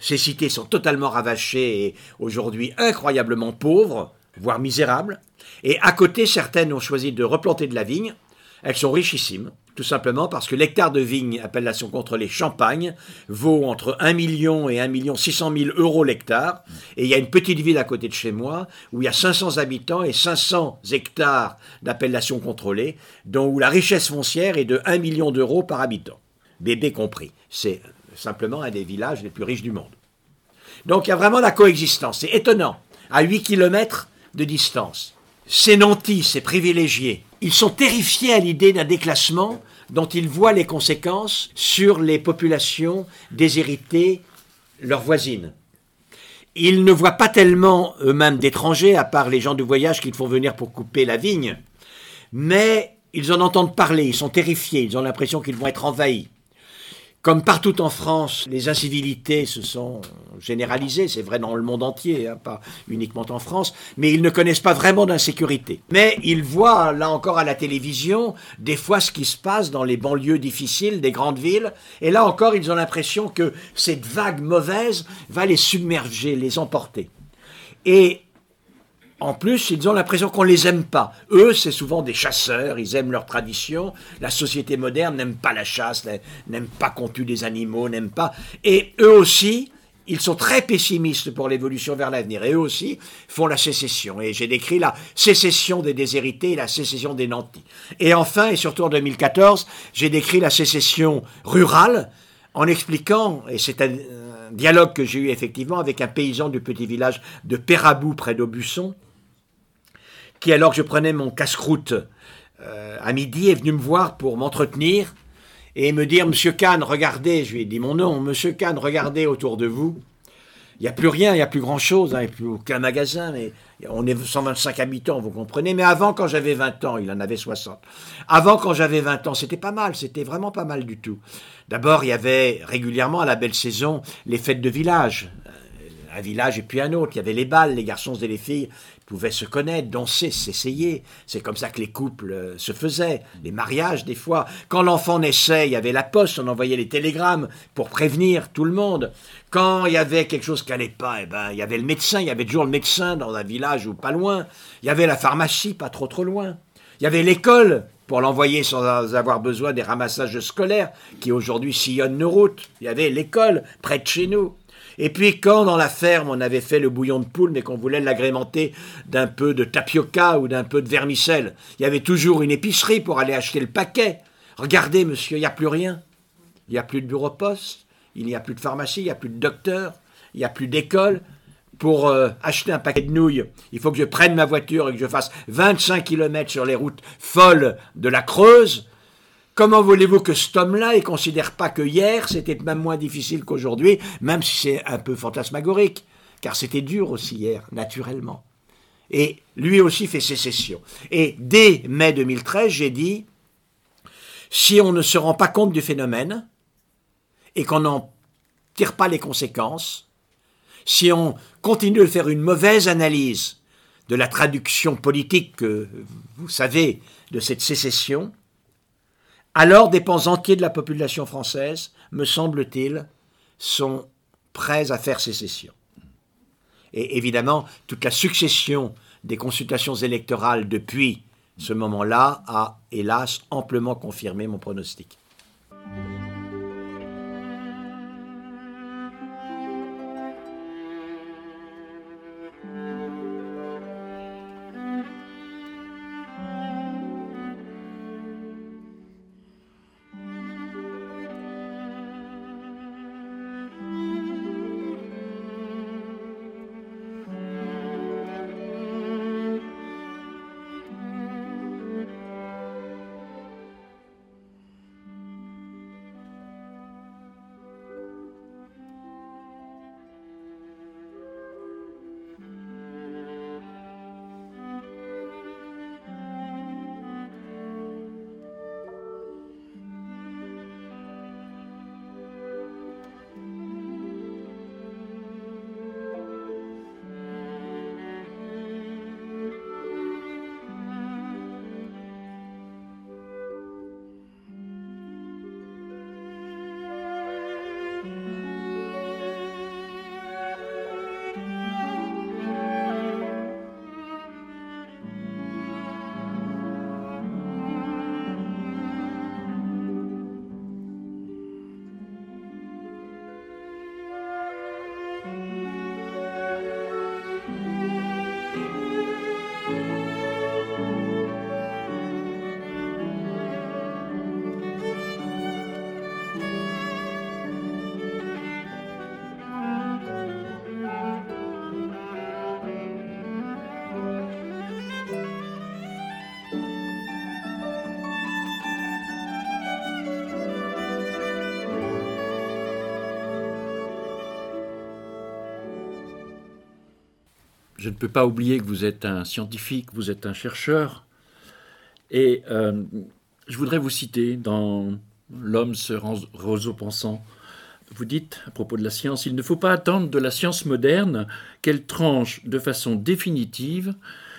Ces cités sont totalement ravachées et aujourd'hui incroyablement pauvres, voire misérables. Et à côté, certaines ont choisi de replanter de la vigne. Elles sont richissimes tout simplement parce que l'hectare de vigne, appellation contrôlée Champagne, vaut entre 1 million et 1 million 600 000 euros l'hectare. Et il y a une petite ville à côté de chez moi où il y a 500 habitants et 500 hectares d'appellation contrôlée, dont la richesse foncière est de 1 million d'euros par habitant. Bébé compris. C'est simplement un des villages les plus riches du monde. Donc il y a vraiment la coexistence. C'est étonnant. À 8 km de distance. Ces nantis, ces privilégiés, ils sont terrifiés à l'idée d'un déclassement dont ils voient les conséquences sur les populations déshéritées, leurs voisines. Ils ne voient pas tellement eux-mêmes d'étrangers, à part les gens du voyage qu'ils font venir pour couper la vigne, mais ils en entendent parler, ils sont terrifiés, ils ont l'impression qu'ils vont être envahis. Comme partout en France, les incivilités se sont généralisées, c'est vrai dans le monde entier, hein, pas uniquement en France, mais ils ne connaissent pas vraiment d'insécurité. Mais ils voient, là encore à la télévision, des fois ce qui se passe dans les banlieues difficiles des grandes villes, et là encore ils ont l'impression que cette vague mauvaise va les submerger, les emporter. Et en plus, ils ont l'impression qu'on les aime pas. Eux, c'est souvent des chasseurs, ils aiment leur tradition. La société moderne n'aime pas la chasse, n'aime pas qu'on tue des animaux, n'aime pas. Et eux aussi, ils sont très pessimistes pour l'évolution vers l'avenir. Et eux aussi font la sécession. Et j'ai décrit la sécession des déshérités et la sécession des nantis. Et enfin, et surtout en 2014, j'ai décrit la sécession rurale en expliquant, et c'est un, dialogue que j'ai eu effectivement avec un paysan du petit village de Pérabou près d'Aubusson, qui, alors que je prenais mon casse-croûte euh, à midi, est venu me voir pour m'entretenir et me dire Monsieur Kahn, regardez, je lui ai dit mon nom, Monsieur Kahn, regardez autour de vous. Il n'y a plus rien, il n'y a plus grand-chose, hein, il n'y a plus aucun magasin, mais on est 125 habitants, vous comprenez. Mais avant, quand j'avais 20 ans, il en avait 60. Avant, quand j'avais 20 ans, c'était pas mal, c'était vraiment pas mal du tout. D'abord, il y avait régulièrement à la belle saison les fêtes de village un village et puis un autre. Il y avait les balles, les garçons et les filles pouvaient se connaître, danser, s'essayer. C'est comme ça que les couples euh, se faisaient, les mariages des fois. Quand l'enfant naissait, il y avait la poste, on envoyait les télégrammes pour prévenir tout le monde. Quand il y avait quelque chose qui n'allait pas, eh ben, il y avait le médecin, il y avait toujours le médecin dans un village ou pas loin. Il y avait la pharmacie, pas trop trop loin. Il y avait l'école pour l'envoyer sans avoir besoin des ramassages scolaires qui aujourd'hui sillonnent nos routes. Il y avait l'école près de chez nous. Et puis quand dans la ferme on avait fait le bouillon de poule mais qu'on voulait l'agrémenter d'un peu de tapioca ou d'un peu de vermicelle, il y avait toujours une épicerie pour aller acheter le paquet. Regardez monsieur, il n'y a plus rien. Il n'y a plus de bureau poste, il n'y a plus de pharmacie, il n'y a plus de docteur, il n'y a plus d'école. Pour euh, acheter un paquet de nouilles, il faut que je prenne ma voiture et que je fasse 25 km sur les routes folles de la Creuse Comment voulez-vous que cet homme-là ne considère pas que hier, c'était même moins difficile qu'aujourd'hui, même si c'est un peu fantasmagorique, car c'était dur aussi hier, naturellement. Et lui aussi fait sécession. Et dès mai 2013, j'ai dit, si on ne se rend pas compte du phénomène, et qu'on n'en tire pas les conséquences, si on continue de faire une mauvaise analyse de la traduction politique que vous savez de cette sécession, alors des pans entiers de la population française, me semble-t-il, sont prêts à faire sécession. Et évidemment, toute la succession des consultations électorales depuis ce moment-là a, hélas, amplement confirmé mon pronostic. Je ne peux pas oublier que vous êtes un scientifique, vous êtes un chercheur. Et euh, je voudrais vous citer dans L'homme ce roseau pensant. Vous dites, à propos de la science, il ne faut pas attendre de la science moderne qu'elle tranche de façon définitive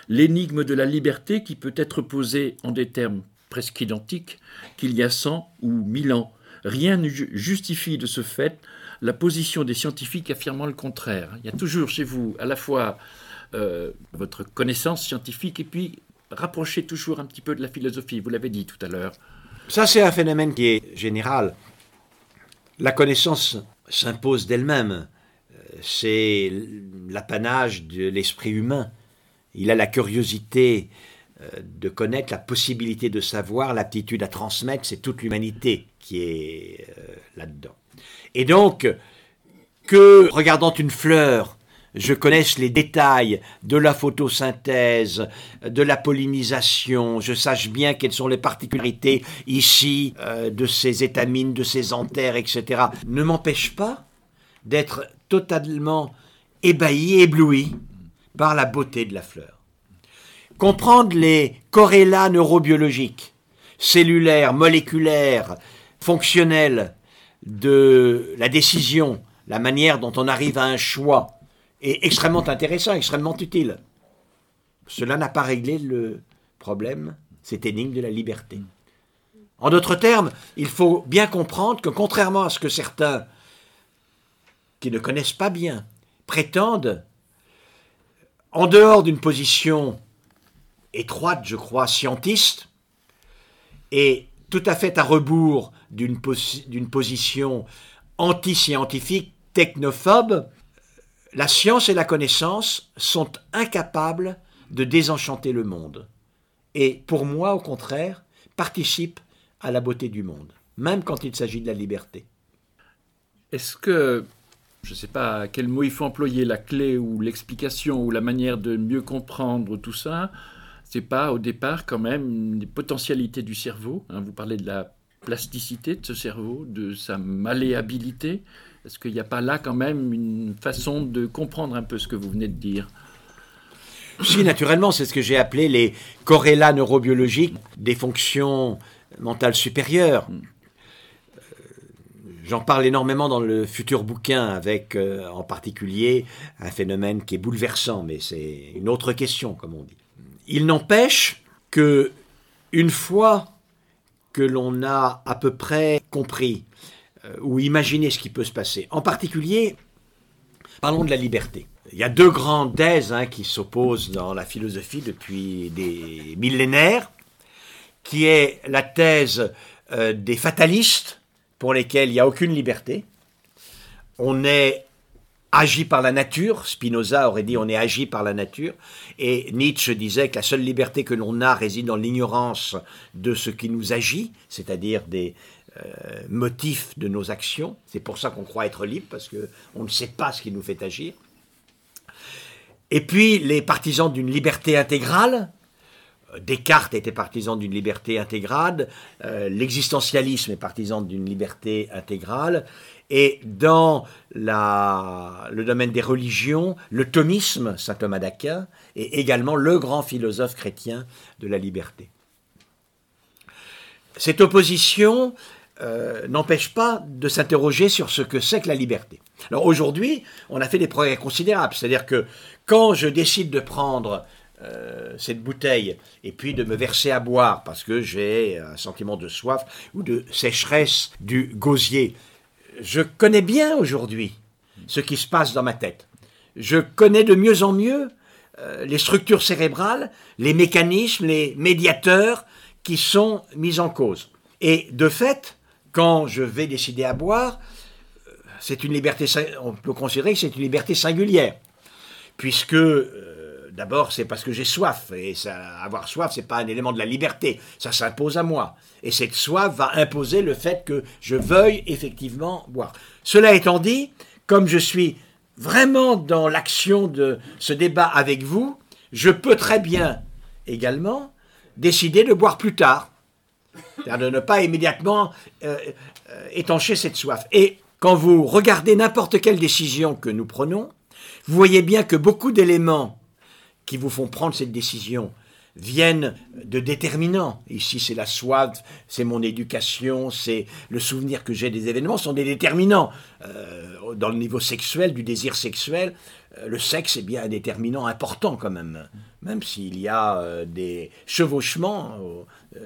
l'énigme de la liberté qui peut être posée en des termes presque identiques qu'il y a cent ou mille ans. Rien ne justifie de ce fait la position des scientifiques affirmant le contraire. Il y a toujours chez vous à la fois euh, votre connaissance scientifique et puis rapprocher toujours un petit peu de la philosophie, vous l'avez dit tout à l'heure. Ça, c'est un phénomène qui est général. La connaissance s'impose d'elle-même. C'est l'apanage de l'esprit humain. Il a la curiosité euh, de connaître, la possibilité de savoir, l'aptitude à transmettre, c'est toute l'humanité qui est euh, là-dedans. Et donc, que regardant une fleur, je connaisse les détails de la photosynthèse, de la pollinisation, je sache bien quelles sont les particularités ici euh, de ces étamines, de ces anthères, etc., ne m'empêche pas d'être totalement ébahi, ébloui par la beauté de la fleur. Comprendre les corrélats neurobiologiques, cellulaires, moléculaires, fonctionnels de la décision, la manière dont on arrive à un choix, est extrêmement intéressant, extrêmement utile. Cela n'a pas réglé le problème, cette énigme de la liberté. En d'autres termes, il faut bien comprendre que contrairement à ce que certains qui ne connaissent pas bien prétendent, en dehors d'une position étroite, je crois, scientiste, et tout à fait à rebours d'une position anti-scientifique, technophobe, la science et la connaissance sont incapables de désenchanter le monde. Et pour moi, au contraire, participent à la beauté du monde, même quand il s'agit de la liberté. Est-ce que, je ne sais pas quel mot il faut employer, la clé ou l'explication ou la manière de mieux comprendre tout ça, c'est pas au départ quand même une potentialité du cerveau hein, Vous parlez de la plasticité de ce cerveau, de sa malléabilité. Est-ce qu'il n'y a pas là quand même une façon de comprendre un peu ce que vous venez de dire Si, naturellement, c'est ce que j'ai appelé les corrélats neurobiologiques des fonctions mentales supérieures. Hmm. Euh, j'en parle énormément dans le futur bouquin avec euh, en particulier un phénomène qui est bouleversant, mais c'est une autre question, comme on dit. Il n'empêche que une fois que l'on a à peu près compris euh, ou imaginé ce qui peut se passer, en particulier, parlons de la liberté. Il y a deux grandes thèses hein, qui s'opposent dans la philosophie depuis des millénaires, qui est la thèse euh, des fatalistes, pour lesquels il n'y a aucune liberté. On est agi par la nature. Spinoza aurait dit on est agi par la nature. Et Nietzsche disait que la seule liberté que l'on a réside dans l'ignorance de ce qui nous agit, c'est-à-dire des euh, motifs de nos actions. C'est pour ça qu'on croit être libre, parce qu'on ne sait pas ce qui nous fait agir. Et puis les partisans d'une liberté intégrale, euh, Descartes était partisan d'une liberté intégrale, euh, l'existentialisme est partisan d'une liberté intégrale, et dans le domaine des religions, le thomisme, saint Thomas d'Aquin, est également le grand philosophe chrétien de la liberté. Cette opposition euh, n'empêche pas de s'interroger sur ce que c'est que la liberté. Alors aujourd'hui, on a fait des progrès considérables, c'est-à-dire que quand je décide de prendre euh, cette bouteille et puis de me verser à boire parce que j'ai un sentiment de soif ou de sécheresse du gosier je connais bien aujourd'hui ce qui se passe dans ma tête. Je connais de mieux en mieux euh, les structures cérébrales, les mécanismes, les médiateurs qui sont mis en cause. Et de fait, quand je vais décider à boire, euh, c'est une liberté, on peut considérer que c'est une liberté singulière, puisque euh, d'abord c'est parce que j'ai soif, et avoir soif c'est pas un élément de la liberté, ça s'impose à moi. Et cette soif va imposer le fait que je veuille effectivement boire. Cela étant dit, comme je suis vraiment dans l'action de ce débat avec vous, je peux très bien également décider de boire plus tard. De ne pas immédiatement euh, euh, étancher cette soif. Et quand vous regardez n'importe quelle décision que nous prenons, vous voyez bien que beaucoup d'éléments qui vous font prendre cette décision viennent de déterminants. Ici, c'est la soif, c'est mon éducation, c'est le souvenir que j'ai des événements, sont des déterminants. Euh, dans le niveau sexuel, du désir sexuel, le sexe est bien un déterminant important quand même. Même s'il y a euh, des chevauchements,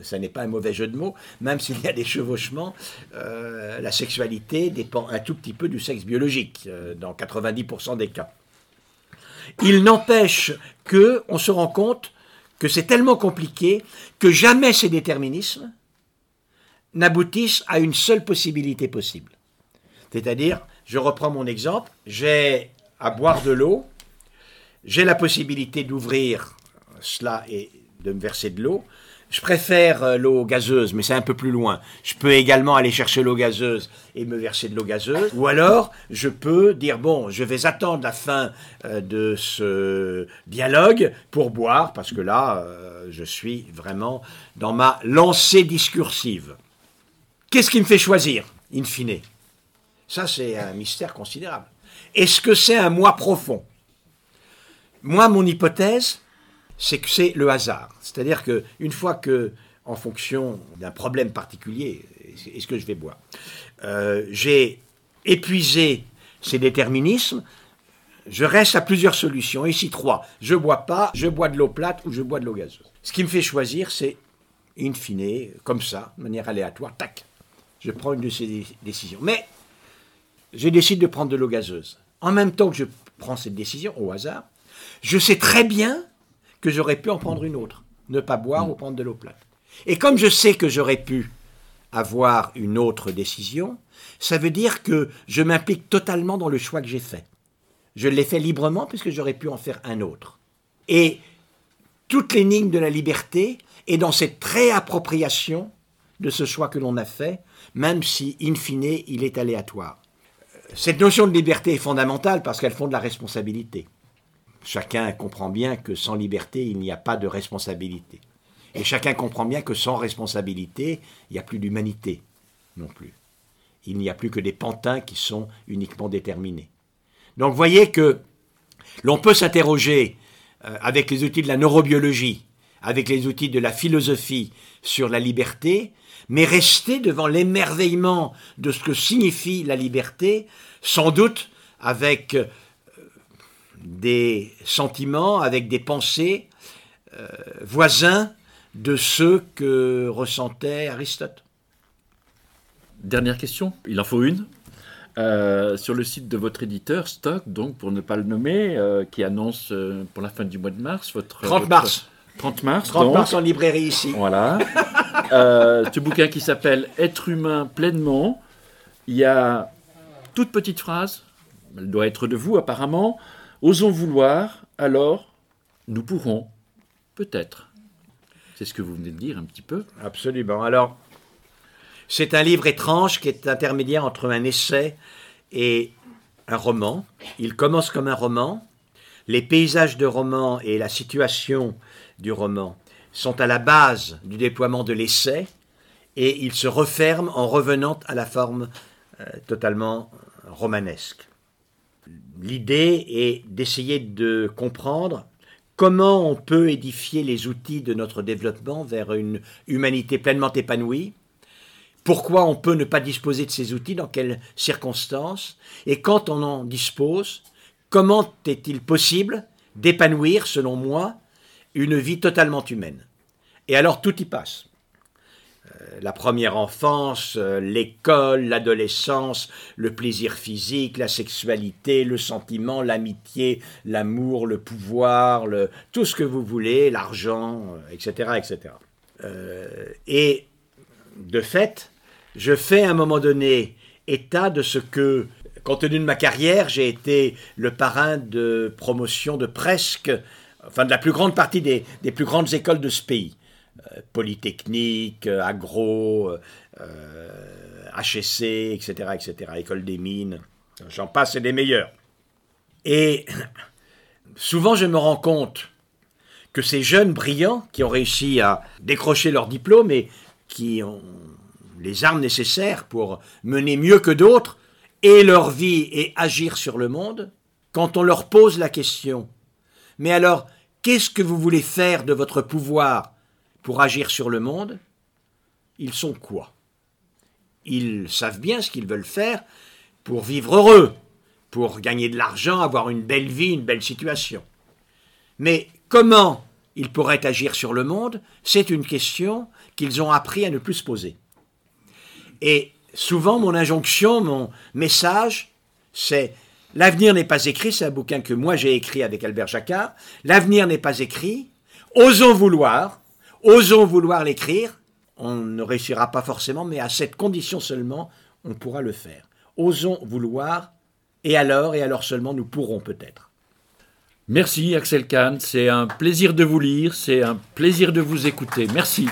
ça n'est pas un mauvais jeu de mots, même s'il y a des chevauchements, la sexualité dépend un tout petit peu du sexe biologique, dans 90% des cas. Il n'empêche que on se rend compte que c'est tellement compliqué que jamais ces déterminismes n'aboutissent à une seule possibilité possible. C'est-à-dire, je reprends mon exemple, j'ai à boire de l'eau, j'ai la possibilité d'ouvrir cela et de me verser de l'eau. Je préfère euh, l'eau gazeuse, mais c'est un peu plus loin. Je peux également aller chercher l'eau gazeuse et me verser de l'eau gazeuse. Ou alors, je peux dire, bon, je vais attendre la fin euh, de ce dialogue pour boire, parce que là, euh, je suis vraiment dans ma lancée discursive. Qu'est-ce qui me fait choisir, in fine? Ça, c'est un mystère considérable. Est-ce que c'est un moi profond? Moi, mon hypothèse, c'est que c'est le hasard. C'est-à-dire que une fois que, en fonction d'un problème particulier, est-ce que je vais boire, euh, j'ai épuisé ces déterminismes, je reste à plusieurs solutions. Ici, trois. Je bois pas, je bois de l'eau plate ou je bois de l'eau gazeuse. Ce qui me fait choisir, c'est, in fine, comme ça, de manière aléatoire, tac, je prends une de ces décisions. Mais je décide de prendre de l'eau gazeuse. En même temps que je prends cette décision, au hasard, je sais très bien que j'aurais pu en prendre une autre, ne pas boire mm. ou prendre de l'eau plate. Et comme je sais que j'aurais pu avoir une autre décision, ça veut dire que je m'implique totalement dans le choix que j'ai fait. Je l'ai fait librement puisque j'aurais pu en faire un autre. Et toute l'énigme de la liberté est dans cette réappropriation de ce choix que l'on a fait, même si, in fine, il est aléatoire. Cette notion de liberté est fondamentale parce qu'elle fonde la responsabilité. Chacun comprend bien que sans liberté, il n'y a pas de responsabilité. Et chacun comprend bien que sans responsabilité, il n'y a plus d'humanité non plus. Il n'y a plus que des pantins qui sont uniquement déterminés. Donc voyez que l'on peut s'interroger euh, avec les outils de la neurobiologie, avec les outils de la philosophie sur la liberté, mais rester devant l'émerveillement de ce que signifie la liberté, sans doute avec des sentiments, avec des pensées euh, voisins de ceux que ressentait Aristote. Dernière question, il en faut une. Euh, sur le site de votre éditeur, Stock, donc pour ne pas le nommer, qui annonce pour la fin du mois de mars votre... 30 mars. 30 mars. 30 mars en librairie ici. Voilà. euh, ce bouquin qui s'appelle Être humain pleinement. Il y a toute petite phrase, elle doit être de vous apparemment. Osons vouloir, alors nous pourrons, peut-être. C'est ce que vous venez de dire un petit peu. Absolument. Alors, c'est un livre étrange qui est intermédiaire entre un essai et un roman. Il commence comme un roman. Les paysages de roman et la situation du roman sont à la base du déploiement de l'essai et il se referme en revenant à la forme euh, totalement romanesque. L'idée est d'essayer de comprendre comment on peut édifier les outils de notre développement vers une humanité pleinement épanouie, pourquoi on peut ne pas disposer de ces outils, dans quelles circonstances, et quand on en dispose, comment est-il possible d'épanouir, selon moi, une vie totalement humaine. Et alors tout y passe. Euh, la première enfance, euh, l'école, l'adolescence, le plaisir physique, la sexualité, le sentiment, l'amitié, l'amour, le pouvoir, tout ce que vous voulez, l'argent, etc., euh, etc. et de fait, je fais à un moment donné état de ce que, compte tenu de ma carrière, j'ai été le parrain de promotion de presque enfin de la plus grande partie des, plus grandes écoles de ce pays. Euh, Polytechnique, euh, Agro, HSC, etc., etc., École des mines, j'en passe, c'est des meilleurs. Et souvent je me rends compte que ces jeunes brillants qui ont réussi à décrocher leur diplôme et qui ont les armes nécessaires pour mener mieux que d'autres et leur vie et agir sur le monde, quand on leur pose la question, mais alors, Qu'est-ce que vous voulez faire de votre pouvoir? Pour agir sur le monde Ils sont quoi? Ils savent bien ce qu'ils veulent faire pour vivre heureux, pour gagner de l'argent, avoir une belle vie, une belle situation. Mais comment ils pourraient agir sur le monde? C'est une question qu'ils ont appris à ne plus se poser. Et souvent, mon injonction, mon message, c'est L'avenir n'est pas écrit, c'est un bouquin que moi j'ai écrit avec Albert Jacquard. L'avenir n'est pas écrit. Osons vouloir, osons vouloir l'écrire. On ne réussira pas forcément, mais à cette condition seulement, on pourra le faire. Osons vouloir, et alors, et alors seulement, nous pourrons peut-être. Merci Axel Kahn, c'est un plaisir de vous lire, c'est un plaisir de vous écouter. Merci.